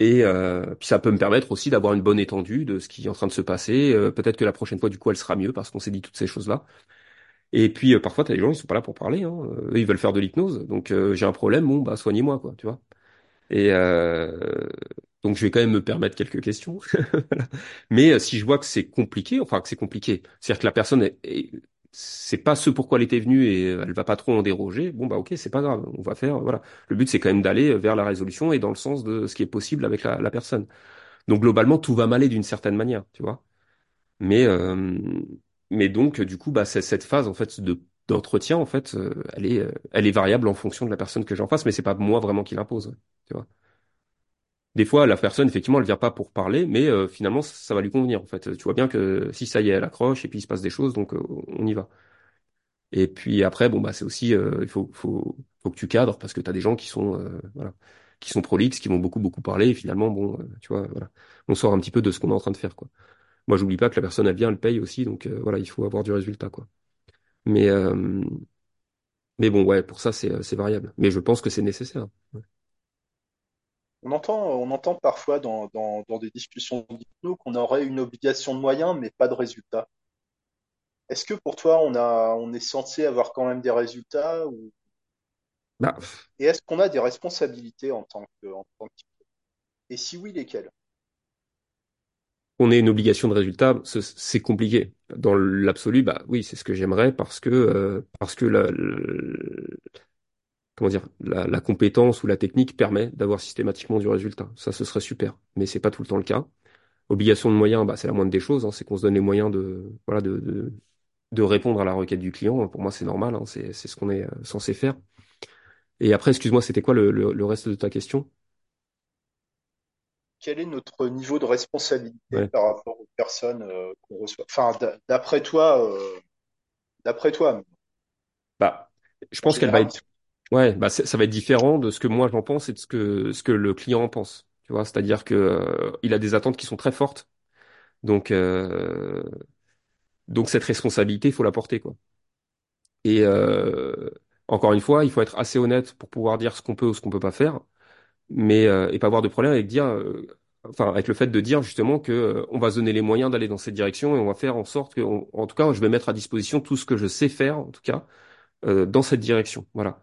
Et euh, puis ça peut me permettre aussi d'avoir une bonne étendue de ce qui est en train de se passer. Euh, peut-être que la prochaine fois, du coup, elle sera mieux parce qu'on s'est dit toutes ces choses-là. Et puis euh, parfois, t'as des gens, ils sont pas là pour parler, hein. Eux, ils veulent faire de l'hypnose. Donc euh, j'ai un problème, bon bah soignez-moi, quoi, tu vois. Et euh, donc je vais quand même me permettre quelques questions. Mais si je vois que c'est compliqué, enfin que c'est compliqué, c'est-à-dire que la personne est, est- c'est pas ce pourquoi elle était venue et elle va pas trop en déroger, bon bah ok, c'est pas grave, on va faire, voilà. Le but c'est quand même d'aller vers la résolution et dans le sens de ce qui est possible avec la, la personne. Donc globalement tout va m'aller d'une certaine manière, tu vois. Mais euh, mais donc du coup bah cette phase en fait de d'entretien en fait, euh, elle est euh, elle est variable en fonction de la personne que j'ai en face, mais c'est pas moi vraiment qui l'impose, tu vois. Des fois, la personne, effectivement, elle vient pas pour parler, mais euh, finalement, ça, va lui convenir, en fait. Tu vois bien que si ça y est, elle accroche et puis il se passe des choses, donc euh, on y va. Et puis après, bon bah c'est aussi, il faut, faut, faut que tu cadres parce que tu as des gens qui sont, voilà, qui sont prolixes, qui vont beaucoup beaucoup parler et finalement, bon, tu vois, voilà, on sort un petit peu de ce qu'on est en train de faire, quoi. Moi, j'oublie pas que la personne elle vient, elle paye aussi, donc euh, voilà, il faut avoir du résultat, quoi. Mais euh, mais bon, ouais, pour ça c'est euh, c'est variable. Mais je pense que c'est nécessaire. Ouais. On entend, on entend parfois dans, dans, dans des discussions d'hypno qu'on aurait une obligation de moyens, mais pas de résultats. Est-ce que pour toi, on a, on est censé avoir quand même des résultats ou... Bah, et est-ce qu'on a des responsabilités en tant que, en tant que... Et si oui, lesquelles? On ait une obligation de résultat, ce- c'est compliqué. Dans l'absolu, bah oui, c'est ce que j'aimerais parce que euh, parce que la, comment dire, la, compétence ou la technique permet d'avoir systématiquement du résultat. Ça, ce serait super, mais c'est pas tout le temps le cas. Obligation de moyens, bah c'est la moindre des choses, hein, c'est qu'on se donne les moyens de voilà de, de répondre à la requête du client. Pour moi, c'est normal, hein, c'est c'est ce qu'on est euh, censé faire. Et après, excuse-moi, c'était quoi le, le reste de ta question? Quel est notre niveau de responsabilité Ouais. par rapport aux personnes euh, qu'on reçoit? Enfin, d'a- d'après toi, euh, d'après toi, Bah, je en pense qu'elle va être Ouais, bah ça va être différent de ce que moi j'en pense et de ce que ce que le client en pense. Tu vois, c'est-à-dire que euh, il a des attentes qui sont très fortes, donc donc cette responsabilité, il faut la porter quoi. Et encore une fois, il faut être assez honnête pour pouvoir dire ce qu'on peut ou ce qu'on peut pas faire, mais euh, et pas avoir de problème avec dire, euh, enfin avec le fait de dire justement que euh, on va se donner les moyens d'aller dans cette direction et on va faire en sorte que, en tout cas, je vais mettre à disposition tout ce que je sais faire, en tout cas, euh, dans cette direction. Voilà.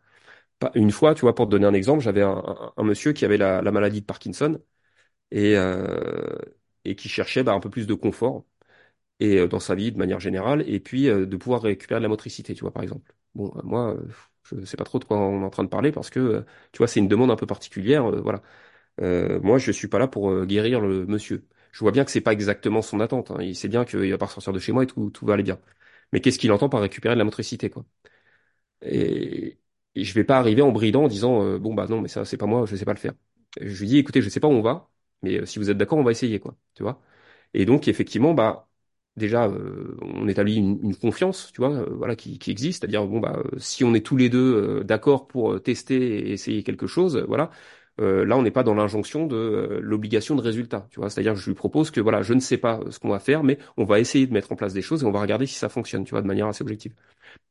Une fois, tu vois, pour te donner un exemple, j'avais un, un- un monsieur qui avait la, la maladie de Parkinson et, euh, et qui cherchait bah, un peu plus de confort et euh, dans sa vie de manière générale, et puis de pouvoir récupérer de la motricité, tu vois, par exemple. Bon, moi, je sais pas trop de quoi on est en train de parler parce que, euh, tu vois, c'est une demande un peu particulière, euh, voilà. Euh, moi, je suis pas là pour euh, guérir le monsieur. je vois bien que c'est pas exactement son attente. hein. Il sait bien qu'il va pas sortir de chez moi et tout, tout va aller bien. Mais qu'est-ce qu'il entend par récupérer de la motricité, quoi? Et, et je vais pas arriver en bridant en disant bon bah non mais ça c'est pas moi, je sais pas le faire. Je lui dis écoutez, je sais pas où on va, mais si vous êtes d'accord, on va essayer quoi, tu vois? Et donc effectivement bah déjà euh, on établit une, confiance, tu vois, euh, voilà qui, existe, c'est-à-dire bon bah euh, si on est tous les deux d'accord pour tester et essayer quelque chose, voilà. Euh, là, on n'est pas dans l'injonction de euh, l'obligation de résultat, tu vois. C'est-à-dire, je lui propose que voilà, je ne sais pas ce qu'on va faire, mais on va essayer de mettre en place des choses et on va regarder si ça fonctionne, tu vois, de manière assez objective.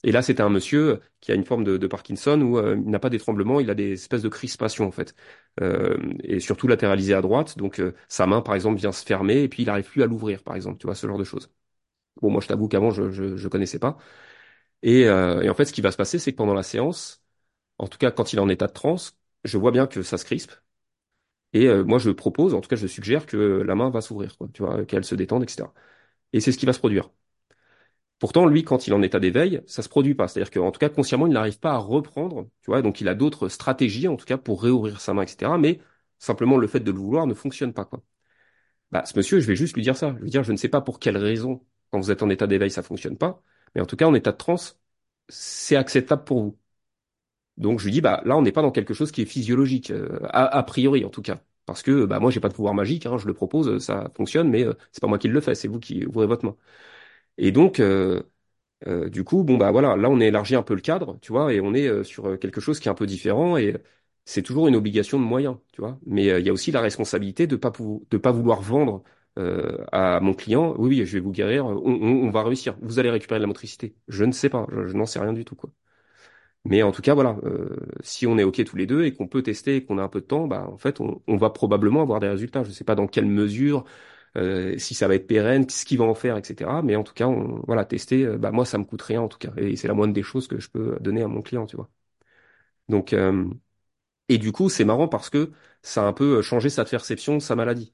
Et là, c'était un monsieur qui a une forme de, Parkinson où euh, il n'a pas des tremblements, il a des espèces de crispations en fait, Euh, et surtout latéralisé à droite. Donc euh, sa main, par exemple, vient se fermer et puis il n'arrive plus à l'ouvrir, par exemple, tu vois, ce genre de choses. Bon, moi, je t'avoue qu'avant, je, je je connaissais pas. Et, euh, et en fait, ce qui va se passer, c'est que pendant la séance, en tout cas quand il est en état de transe, je vois bien que ça se crispe. Et euh, moi, je propose, en tout cas, je suggère que la main va s'ouvrir, quoi, tu vois, qu'elle se détende, etc. Et c'est ce qui va se produire. Pourtant, lui, quand il est en état d'éveil, ça se produit pas. C'est-à-dire qu'en tout cas, consciemment, il n'arrive pas à reprendre, tu vois. Donc, il a d'autres stratégies, en tout cas, pour réouvrir sa main, etc. Mais simplement, le fait de le vouloir ne fonctionne pas, quoi. Bah, ce monsieur, je vais juste lui dire ça. Je vais lui dire, je ne sais pas pour quelle raison, quand vous êtes en état d'éveil, ça fonctionne pas. Mais en tout cas, en état de transe, c'est acceptable pour vous. Donc, je lui dis, bah, là, on n'est pas dans quelque chose qui est physiologique, euh, a, priori, en tout cas. Parce que, bah, moi, j'ai pas de pouvoir magique, hein, je le propose, ça fonctionne, mais euh, c'est pas moi qui le fais, c'est vous qui ouvrez votre main. Et donc, euh, euh, du coup, bon bah voilà, là on élargit un peu le cadre, tu vois, et on est euh, sur euh, quelque chose qui est un peu différent et c'est toujours une obligation de moyens, tu vois. Mais euh, il y a aussi la responsabilité de pas de pas vouloir vendre euh, à mon client, oui, oui, je vais vous guérir, on, on- on va réussir, vous allez récupérer de la motricité. Je ne sais pas, je, je n'en sais rien du tout, quoi. Mais en tout cas, voilà, euh, si on est OK tous les deux et qu'on peut tester et qu'on a un peu de temps, bah en fait, on, va probablement avoir des résultats. Je sais pas dans quelle mesure euh, si ça va être pérenne, ce qu'il va en faire, etc. Mais en tout cas, on, voilà, tester, euh, bah moi, ça me coûte rien en tout cas, et c'est la moindre des choses que je peux donner à mon client, tu vois. Donc, et du coup, c'est marrant parce que ça a un peu changé sa perception sa maladie.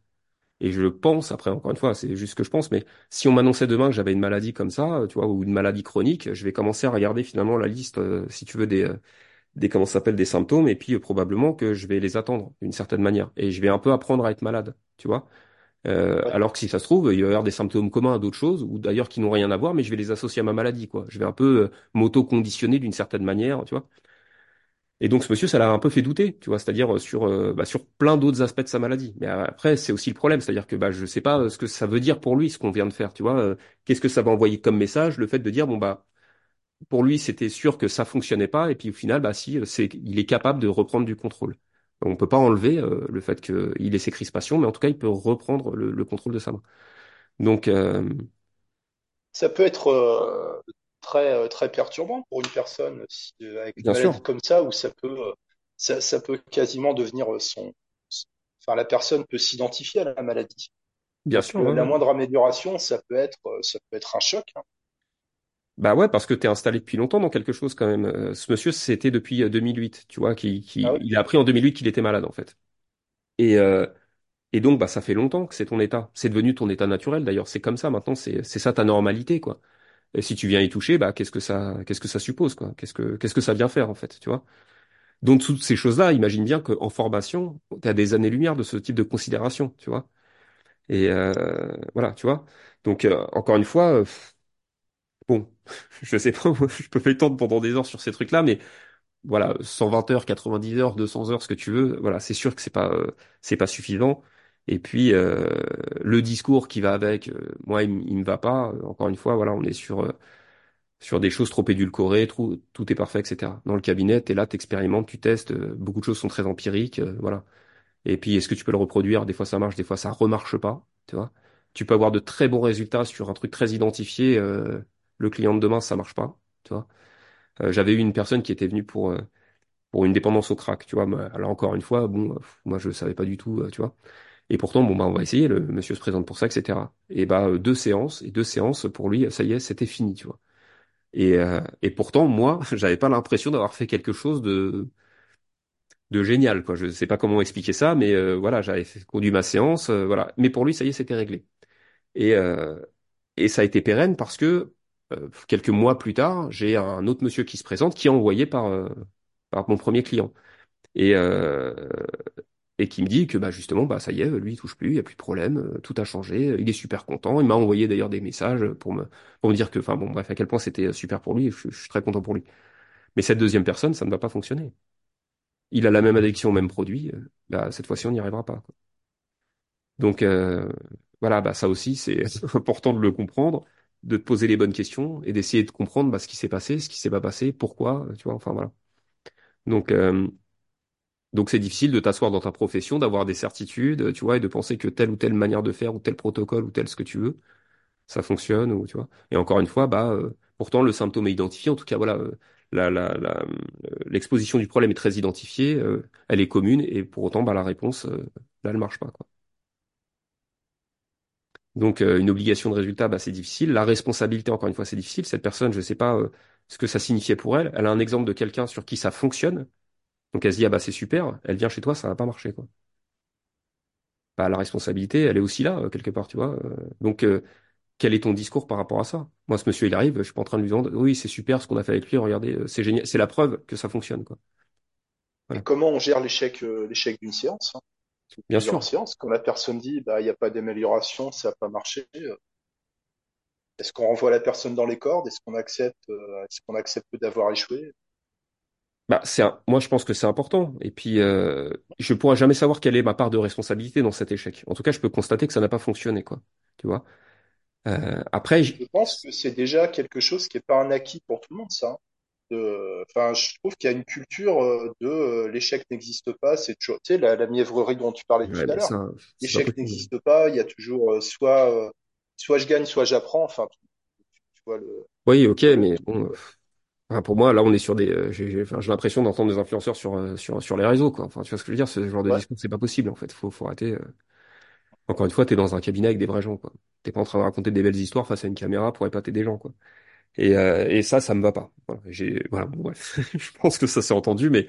Et je pense, après, encore une fois, c'est juste ce que je pense, mais si on m'annonçait demain que j'avais une maladie comme ça, tu vois, ou une maladie chronique, je vais commencer à regarder finalement la liste, euh, si tu veux, des, euh, des comment s'appelle, des symptômes, et puis euh, probablement que je vais les attendre d'une certaine manière. Et je vais un peu apprendre à être malade, tu vois. Euh, Ouais. alors que si ça se trouve, il va y avoir des symptômes communs à d'autres choses, ou d'ailleurs qui n'ont rien à voir, mais je vais les associer à ma maladie, quoi. Je vais un peu euh, m'auto-conditionner d'une certaine manière, tu vois. Et donc ce monsieur, ça l'a un peu fait douter, tu vois, c'est-à-dire euh, sur euh, bah, sur plein d'autres aspects de sa maladie. Mais après, c'est aussi le problème, c'est-à-dire que bah je sais pas euh, ce que ça veut dire pour lui ce qu'on vient de faire, tu vois. Qu'est-ce que ça va envoyer comme message, le fait de dire bon bah pour lui c'était sûr que ça fonctionnait pas, et puis au final bah si c'est il est capable de reprendre du contrôle. On peut pas enlever euh, le fait qu'il ait ses crispations, mais en tout cas il peut reprendre le, le contrôle de sa main. Donc, Ça peut être très, euh, très perturbant pour une personne euh, avec une bien maladie sûr, comme ça, où ça peut, euh, ça, ça peut quasiment devenir son, enfin, la personne peut s'identifier à la maladie. bien sûr, la moindre amélioration, ça peut être, ça peut être un choc. hein. Bah ouais, parce que t'es installé depuis longtemps dans quelque chose quand même. Ce monsieur, c'était depuis euh, 2008, tu vois, qui, Ah oui? il a appris en 2008 qu'il était malade en fait. Et, euh, et donc, bah ça fait longtemps que c'est ton état. C'est devenu ton état naturel d'ailleurs. C'est comme ça maintenant. C'est, c'est ça ta normalité quoi. Et si tu viens y toucher, bah qu'est-ce que ça, qu'est-ce que ça suppose quoi? Qu'est-ce que, qu'est-ce que ça vient faire en fait, tu vois? Donc toutes ces choses-là, imagine bien qu'en formation, t'as des années-lumière de ce type de considération, tu vois? Et euh, voilà, tu vois? Donc euh, encore une fois. euh, Bon, je sais pas, je peux m'étendre pendant des heures sur ces trucs-là, mais voilà, 120 heures, 90 heures, 200 heures, ce que tu veux, voilà, c'est sûr que c'est pas, euh, c'est pas suffisant. Et puis euh, le discours qui va avec, euh, moi, il, il me va pas. Encore une fois, voilà, on est sur euh, sur des choses trop édulcorées, trop, tout est parfait, etc. Dans le cabinet, t'es là, t'expérimentes, tu testes. euh, beaucoup de choses sont très empiriques, euh, voilà. Et puis, est-ce que tu peux le reproduire? Des fois, ça marche, des fois, ça remarche pas, tu vois. Tu peux avoir de très bons résultats sur un truc très identifié. euh, le client de demain, ça marche pas, tu vois. J'avais eu une personne qui était venue pour pour une dépendance au crack, tu vois. Là encore une fois, bon, moi je savais pas du tout, tu vois. Et pourtant, bon bah on va essayer. Le monsieur se présente pour ça, etc. Et bah euh, deux séances et deux séances pour lui, ça y est, c'était fini, tu vois. Et euh, et pourtant, moi, j'avais pas l'impression d'avoir fait quelque chose de de génial, quoi. Je sais pas comment expliquer ça, mais euh, voilà, j'avais conduit ma séance, euh, voilà. Mais pour lui, ça y est, c'était réglé. Et euh, et ça a été pérenne parce que euh, quelques mois plus tard, j'ai un autre monsieur qui se présente, qui est envoyé par par mon premier client. Et, euh, et qui me dit que bah justement bah ça y est, lui il touche plus, il y a plus de problème, euh, tout a changé, il est super content. Il m'a envoyé d'ailleurs des messages pour me pour me dire que enfin bon bref à quel point c'était super pour lui. Je, je suis très content pour lui. Mais cette deuxième personne, ça ne va pas fonctionner. Il a la même addiction au même produit, euh, bah cette fois-ci on n'y arrivera pas. Donc euh, voilà, bah ça aussi c'est important de le comprendre, de te poser les bonnes questions et d'essayer de comprendre bah, ce qui s'est passé, ce qui s'est pas passé, pourquoi, tu vois. Enfin voilà. Donc euh, donc c'est difficile de t'asseoir dans ta profession, d'avoir des certitudes, tu vois, et de penser que telle ou telle manière de faire ou tel protocole ou tel ce que tu veux, ça fonctionne ou tu vois. Et encore une fois, bah euh, pourtant le symptôme est identifié. En tout cas, voilà, euh, la, la, la, euh, l'exposition du problème est très identifiée, euh, elle est commune et pour autant, bah la réponse euh, là, elle marche pas quoi. Donc euh, une obligation de résultat, bah c'est difficile. La responsabilité, encore une fois, c'est difficile. Cette personne, je sais pas ce que ça signifiait pour elle. Elle a un exemple de quelqu'un sur qui ça fonctionne. Donc elle se dit ah bah c'est super. Elle vient chez toi, ça va pas marcher quoi. Bah la responsabilité, elle est aussi là euh, quelque part, tu vois. Euh, donc euh, quel est ton discours par rapport à ça? Moi, ce monsieur, il arrive, je suis pas en train de lui vendre. Oui, c'est super ce qu'on a fait avec lui. Regardez, c'est génial. C'est la preuve que ça fonctionne quoi. Et comment on gère l'échec, euh, l'échec d'une séance, hein, Bien sûr. séances, quand la personne dit, bah, il n'y a pas d'amélioration, ça n'a pas marché, euh, est-ce qu'on renvoie la personne dans les cordes? Est-ce qu'on accepte, euh, est-ce qu'on accepte d'avoir échoué? Bah c'est un- moi je pense que c'est important. Et puis euh, je pourrais jamais savoir quelle est ma part de responsabilité dans cet échec. En tout cas, je peux constater que ça n'a pas fonctionné quoi. Tu vois? Euh, après, Je pense que c'est déjà quelque chose qui n'est pas un acquis pour tout le monde, ça. hein. De- Enfin, je trouve qu'il y a une culture euh, de euh, l'échec n'existe pas, c'est toujours, tu sais, la, la mièvrerie dont tu parlais tout ouais, à mais l'heure. L'échec n'existe pas, il y a toujours euh, soit, soit je gagne, soit j'apprends. Enfin, tu, tu vois le, Oui, ok, mais bon. Enfin, pour moi, là, on est sur des. euh, J'ai j'ai- enfin, j'ai l'impression d'entendre des influenceurs sur, euh, sur, sur les réseaux, quoi. Enfin, tu vois ce que je veux dire? Ce genre de Ouais. discours, c'est pas possible, en fait. Faut, faut arrêter. euh. Encore une fois, t'es dans un cabinet avec des vrais gens, quoi. T'es pas en train de raconter des belles histoires face à une caméra pour épater des gens, quoi. Et, euh, et ça, ça me va pas. Voilà, j'ai, voilà, bon, bref. Je pense que ça s'est entendu, mais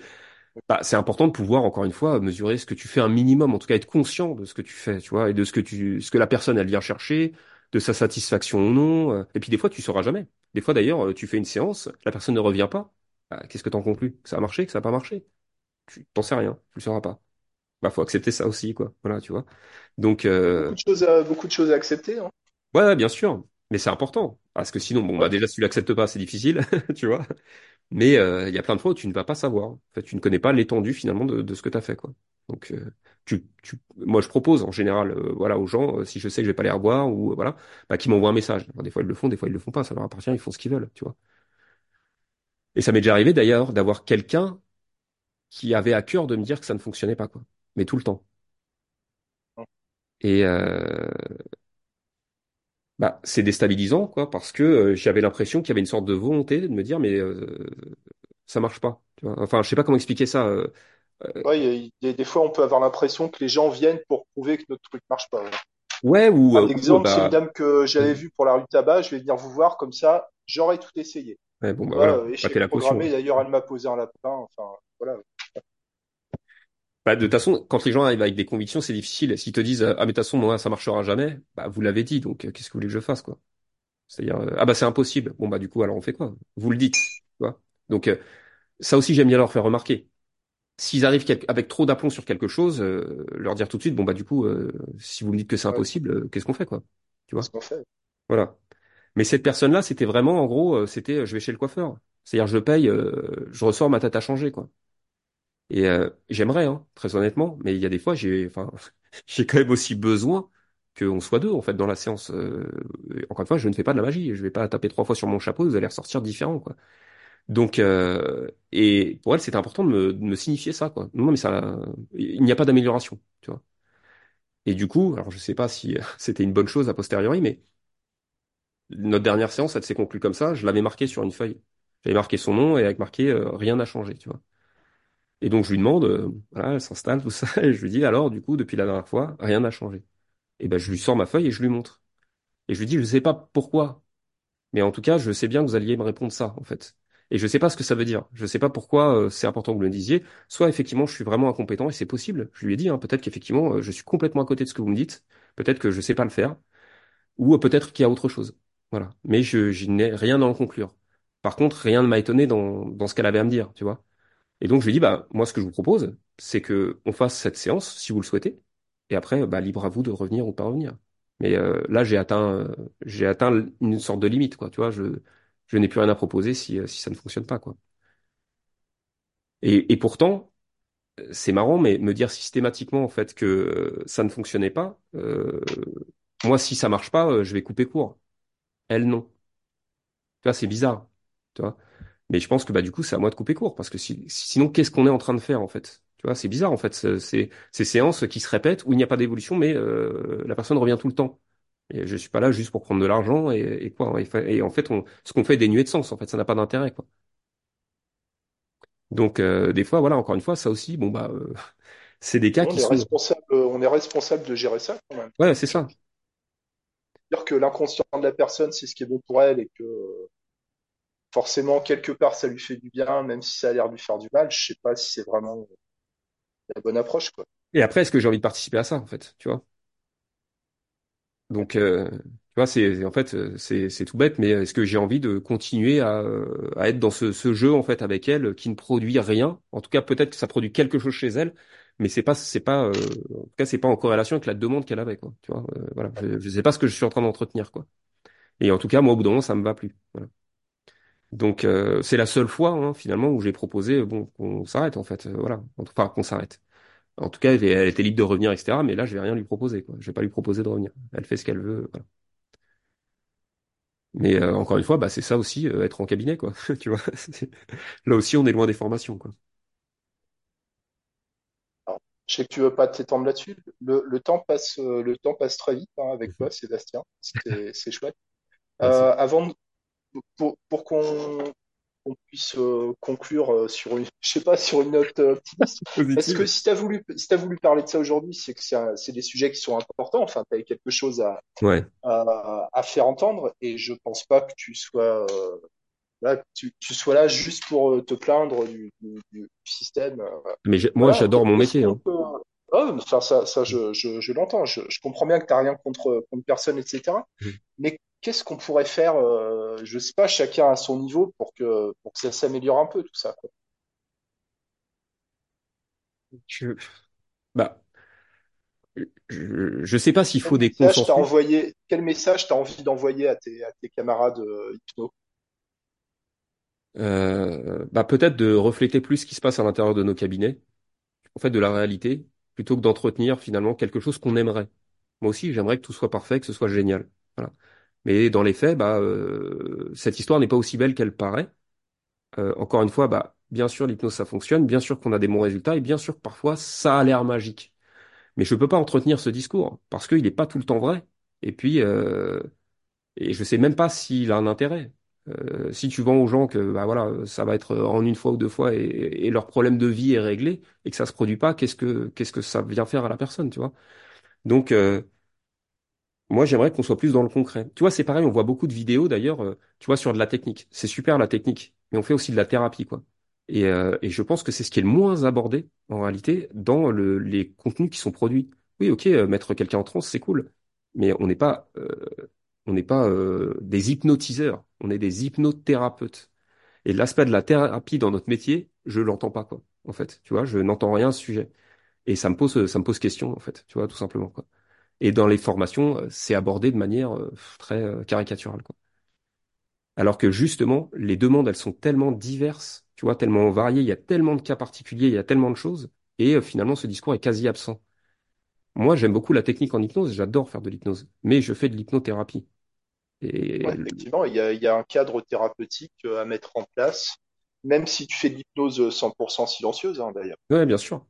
bah, c'est important de pouvoir, encore une fois, mesurer ce que tu fais un minimum, en tout cas être conscient de ce que tu fais, tu vois, et de ce que tu, ce que la personne, elle vient chercher, de sa satisfaction ou non. euh. Et puis des fois, tu sauras jamais. Des fois, d'ailleurs, euh, tu fais une séance, la personne ne revient pas. Bah, qu'est-ce que t'en conclus? Que ça a marché, que ça a pas marché? Tu t'en sais rien, tu le sauras pas. Bah, faut accepter ça aussi, quoi. Voilà, tu vois. Donc, Beaucoup euh, de choses à, beaucoup de choses à accepter, hein. ouais, bien sûr. Mais c'est important. Parce que sinon, bon, bah, déjà, si tu l'acceptes pas, c'est difficile, tu vois. Mais euh, il y a plein de fois où tu ne vas pas savoir. En fait, tu ne connais pas l'étendue finalement de, de ce que tu as fait, quoi. Donc, euh, tu, tu, moi, je propose en général, euh, voilà, aux gens, euh, si je sais que je vais pas les revoir ou euh, voilà, bah, qu'ils m'envoient un message. Alors, des fois ils le font, des fois ils le font pas. Ça leur appartient, ils font ce qu'ils veulent, tu vois. Et ça m'est déjà arrivé d'ailleurs d'avoir quelqu'un qui avait à cœur de me dire que ça ne fonctionnait pas, quoi. Mais tout le temps. Et euh, bah, c'est déstabilisant, quoi, parce que euh, j'avais l'impression qu'il y avait une sorte de volonté de me dire, mais euh, ça marche pas. Tu vois. Enfin, je sais pas comment expliquer ça. euh, euh, Ouais, des fois, on peut avoir l'impression que les gens viennent pour prouver que notre truc marche pas. ouais. Ouais, ou, Un euh, ou, euh, exemple, c'est une bah, dame que j'avais vas-y. vue pour la rue tabac. Je vais venir vous voir comme ça, j'aurais tout essayé. Ouais, bon, bah euh, bah, échec t'es la programmé. D'ailleurs, elle m'a posé un lapin. Enfin, voilà. Bah, de toute façon, quand les gens arrivent avec des convictions, c'est difficile. S'ils te disent, ah, mais de toute façon, moi, ça marchera jamais, bah, vous l'avez dit, donc, euh, qu'est-ce que vous voulez que je fasse, quoi? C'est-à-dire, euh, ah, bah, c'est impossible. Bon, bah, du coup, alors on fait quoi? Vous le dites, tu vois? Donc, euh, ça aussi, j'aime bien leur faire remarquer. S'ils arrivent avec trop d'aplomb sur quelque chose, euh, leur dire tout de suite, bon, bah, du coup, euh, si vous me dites que c'est impossible, qu'est-ce qu'on fait, quoi? Tu vois? qu'on fait? Voilà. Mais cette personne-là, c'était vraiment, en gros, c'était, je vais chez le coiffeur. C'est-à-dire, je paye, euh, je ressors, ma tête a changé, quoi. Et euh, j'aimerais, hein, très honnêtement, mais il y a des fois, j'ai, enfin, j'ai quand même aussi besoin qu'on soit deux, en fait, dans la séance. Euh, encore une fois, je ne fais pas de la magie. Je vais pas taper trois fois sur mon chapeau, vous allez ressortir différent, quoi. Donc, euh, et pour elle, c'était important de me, de me signifier ça, quoi. Non, mais ça, il n'y a pas d'amélioration, tu vois. Et du coup, alors je sais pas si c'était une bonne chose a posteriori, mais notre dernière séance, elle s'est conclue comme ça. Je l'avais marqué sur une feuille. J'avais marqué son nom et avec marqué euh, rien n'a changé, tu vois. Et donc je lui demande, euh, voilà, elle s'installe, tout ça, et je lui dis alors, du coup, depuis la dernière fois, rien n'a changé. Et ben je lui sors ma feuille et je lui montre. Et je lui dis, je sais pas pourquoi, mais en tout cas, je sais bien que vous alliez me répondre ça, en fait. Et je sais pas ce que ça veut dire. Je sais pas pourquoi euh, c'est important que vous le disiez. Soit effectivement, je suis vraiment incompétent et c'est possible. Je lui ai dit, hein, peut-être qu'effectivement, euh, je suis complètement à côté de ce que vous me dites. Peut-être que je sais pas le faire. Ou euh, peut-être qu'il y a autre chose. Voilà. Mais je, je n'ai rien à en conclure. Par contre, rien ne m'a étonné dans, dans ce qu'elle avait à me dire, tu vois. Et donc je lui dis, bah, moi, ce que je vous propose, c'est que on fasse cette séance si vous le souhaitez, et après, bah, libre à vous de revenir ou pas revenir. Mais euh, là, j'ai atteint, euh, j'ai atteint une sorte de limite, quoi. Tu vois, je, je n'ai plus rien à proposer si, euh, si ça ne fonctionne pas, quoi. Et, pourtant, c'est marrant, mais me dire systématiquement en fait que euh, ça ne fonctionnait pas, moi, si ça marche pas, je vais couper court. Elle, non. Tu vois, c'est bizarre. Tu vois. Mais je pense que bah du coup, c'est à moi de couper court parce que si, sinon, qu'est-ce qu'on est en train de faire en fait? Tu vois, c'est bizarre en fait. C'est ces séances qui se répètent où il n'y a pas d'évolution, mais euh, la personne revient tout le temps. Et je suis pas là juste pour prendre de l'argent et, et quoi. Et, en fait, on, ce qu'on fait est dénué de sens. En fait, ça n'a pas d'intérêt quoi. Donc euh, des fois, voilà, encore une fois, ça aussi, bon bah, euh, c'est des cas On qui est sont. responsable, on est responsable de gérer ça quand même. Ouais, c'est ça. Dire que l'inconscient de la personne, c'est ce qui est bon pour elle et que forcément, quelque part, ça lui fait du bien, même si ça a l'air de lui faire du mal. Je sais pas si c'est vraiment la bonne approche. Et après, est-ce que j'ai envie de participer à ça en fait, tu vois? Donc, euh, tu vois, c'est en fait, c'est tout bête, mais est-ce que j'ai envie de continuer à, être dans ce, jeu en fait avec elle qui ne produit rien? En tout cas, peut-être que ça produit quelque chose chez elle, mais c'est pas euh, pas en corrélation avec la demande qu'elle avait. Tu euh, voilà, je, je sais pas ce que je suis en train d'entretenir. Et en tout cas, moi, au bout d'un moment, ça me va plus. Donc, euh, c'est la seule fois hein, finalement où j'ai proposé bon qu'on s'arrête en fait, euh, voilà, enfin qu'on s'arrête. En tout cas, elle, elle était libre de revenir, etc. Mais là, je vais rien lui proposer, quoi. Je vais pas lui proposer de revenir. Elle fait ce qu'elle veut, voilà. Mais euh, encore une fois, bah, c'est ça aussi, euh, être en cabinet, quoi. Tu vois, là aussi, on est loin des formations, quoi. Alors, je sais que tu veux pas t'étendre là-dessus. Le, le temps passe, le temps passe très vite hein, avec toi, Sébastien. C'est chouette. Euh, avant de- pour, pour qu'on puisse euh, conclure euh, sur une, je sais pas, sur une note euh, optimiste. Est-ce que si tu as voulu, si t'as voulu parler de ça aujourd'hui, c'est que c'est des sujets qui sont importants. Enfin, tu as quelque chose à, Ouais. à, à faire entendre et je pense pas que tu sois euh, là, que tu, tu sois là juste pour te plaindre du, du, du système. Mais moi, Voilà, j'adore mon métier, hein. peut. Enfin, ça, ça, je, je, je l'entends. Je, je comprends bien que tu n'as rien contre, contre personne, etc. Mhm. Mais qu'est-ce qu'on pourrait faire, euh, je sais pas, chacun à son niveau pour que, pour que ça s'améliore un peu, tout ça, quoi. Je, bah, je, je sais pas s'il faut des consensus. envoyé, quel message t'as envie d'envoyer à tes, à tes camarades euh, hypno? Euh, bah, peut-être de refléter plus ce qui se passe à l'intérieur de nos cabinets, en fait, de la réalité, plutôt que d'entretenir finalement quelque chose qu'on aimerait. Moi aussi, j'aimerais que tout soit parfait, que ce soit génial. Voilà. Mais dans les faits, bah, euh, cette histoire n'est pas aussi belle qu'elle paraît. Euh, encore une fois, bah, bien sûr, l'hypnose, ça fonctionne, bien sûr qu'on a des bons résultats, et bien sûr que parfois, ça a l'air magique. Mais je peux pas entretenir ce discours, parce qu'il n'est pas tout le temps vrai. Et puis, euh, et je sais même pas s'il a un intérêt. Euh, si tu vends aux gens que bah voilà, ça va être en une fois ou deux fois et, et leur problème de vie est réglé et que ça se produit pas, qu'est-ce que qu'est-ce que ça vient faire à la personne, tu vois? Donc euh, moi, j'aimerais qu'on soit plus dans le concret. Tu vois, c'est pareil, on voit beaucoup de vidéos d'ailleurs, euh, tu vois, sur de la technique. C'est super la technique, mais on fait aussi de la thérapie, quoi. Et, euh, et je pense que c'est ce qui est le moins abordé, en réalité, dans le, les contenus qui sont produits. Oui, ok, mettre quelqu'un en transe, c'est cool, mais on n'est pas, on n'est pas des hypnotiseurs, on est des hypnothérapeutes. Et l'aspect de la thérapie dans notre métier, je l'entends pas, quoi. En fait, tu vois, je n'entends rien à ce sujet. Et ça me pose, ça me pose question, en fait, tu vois, tout simplement, quoi. Et dans les formations, euh, c'est abordé de manière euh, très euh, caricaturale, quoi. Alors que justement, les demandes, elles sont tellement diverses, tu vois, tellement variées, il y a tellement de cas particuliers, il y a tellement de choses, et euh, finalement, ce discours est quasi absent. Moi, j'aime beaucoup la technique en hypnose, j'adore faire de l'hypnose, mais je fais de l'hypnothérapie. Et Ouais, effectivement, il y a, il y a un cadre thérapeutique euh, à mettre en place, même si tu fais de l'hypnose 100% silencieuse, hein, d'ailleurs. ouais, bien sûr.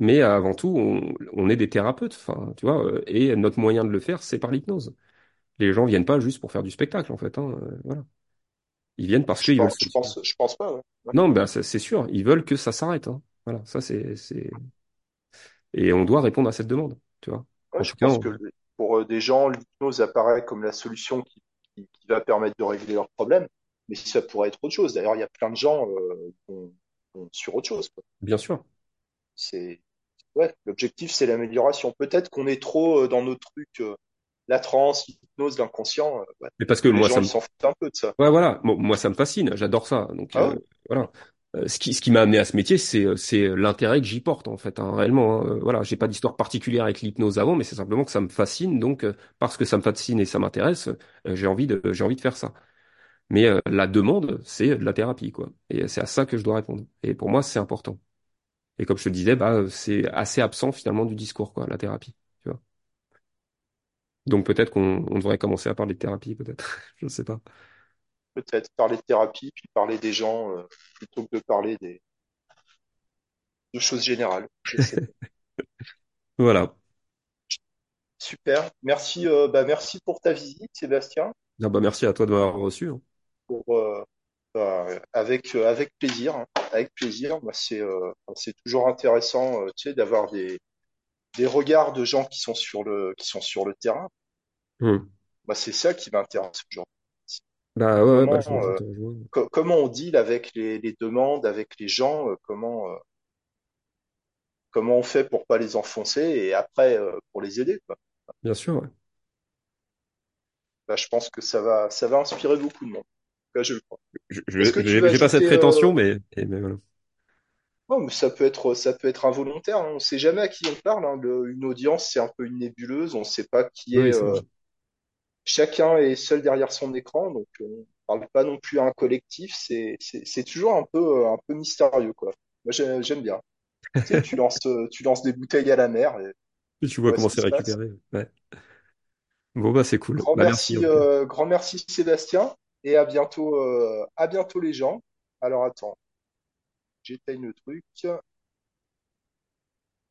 Mais avant tout, on, on est des thérapeutes, enfin, tu vois, euh, et notre moyen de le faire, c'est par l'hypnose. Les gens viennent pas juste pour faire du spectacle, en fait, hein, euh, voilà. Ils viennent parce qu'ils veulent je pense, je pense pas, ouais. Ouais. Non, ben c'est sûr, ils veulent que ça s'arrête, hein. Voilà, ça c'est et on doit répondre à cette demande, tu vois. Ouais, En je tout cas, pense on- que pour euh, des gens, l'hypnose apparaît comme la solution qui, qui, qui va permettre de régler leurs problèmes, mais ça pourrait être autre chose. D'ailleurs, il y a plein de gens euh, sur autre chose, quoi. bien sûr. C'est, ouais, l'objectif, c'est l'amélioration. Peut-être qu'on est trop euh, dans nos trucs, euh, la transe, l'hypnose, l'inconscient. ouais. Mais parce que les moi gens, ça ils me s'en foutent un peu de ça. ouais, voilà, moi, moi, ça me fascine, j'adore ça. Donc Ah ouais? voilà. Euh, ce qui, ce qui m'a amené à ce métier, c'est, euh, l'intérêt que j'y porte en fait, hein, réellement. hein. Euh, Voilà, j'ai pas d'histoire particulière avec l'hypnose avant, mais c'est simplement que ça me fascine. Donc, parce que ça me fascine et ça m'intéresse, j'ai envie de, j'ai envie de faire ça. Mais euh, la demande, c'est de la thérapie, quoi. Et c'est à ça que je dois répondre. Et pour moi, c'est important. Et comme je te disais, bah, c'est assez absent finalement du discours, quoi, la thérapie. Tu vois. Donc peut-être qu'on on devrait commencer à parler de thérapie, peut-être. Je sais pas. Peut-être parler de thérapie, puis parler des gens, euh, plutôt que de parler des, de choses générales. Voilà. Super. Merci, euh, bah, merci pour ta visite, Sébastien. Ah bah, merci à toi de m'avoir reçu. hein. Pour, euh, bah, avec, avec plaisir. hein. Avec plaisir. C'est, c'est toujours intéressant, tu sais, d'avoir des, des regards de gens qui sont sur le, qui sont sur le terrain. Hmm. Bah, c'est ça qui m'intéresse aujourd'hui. Bah ouais, bah, Comment, je, je euh, te rejoins. co- comment on deal avec les, les demandes, avec les gens, euh, comment, euh, comment on fait pour pas les enfoncer et après euh, pour les aider, quoi. Bien sûr, ouais. Bah, je pense que ça va, ça va inspirer beaucoup de monde. En tout cas, je le crois. Je, je, Est-ce que tu veux j'ai j'ai pas cette ajouter, euh, prétention, mais, et- mais voilà. non, mais ça peut être, ça peut être involontaire. hein. On sait jamais à qui on parle. hein. Le- une audience, c'est un peu une nébuleuse. On sait pas qui est. Oui, c'est euh, vrai. Chacun est seul derrière son écran, donc euh, on parle pas non plus à un collectif. C'est, toujours un peu, euh, un peu mystérieux, quoi. Moi, j'ai- j'aime bien. Tu sais, tu lances, euh, tu lances des bouteilles à la mer et Et tu vois comment c'est récupéré. Ouais. Bon, bah, c'est cool. Grand Bah, merci, euh, grand merci Sébastien, et à bientôt, euh, à bientôt les gens. Alors attends, j'éteigne le truc.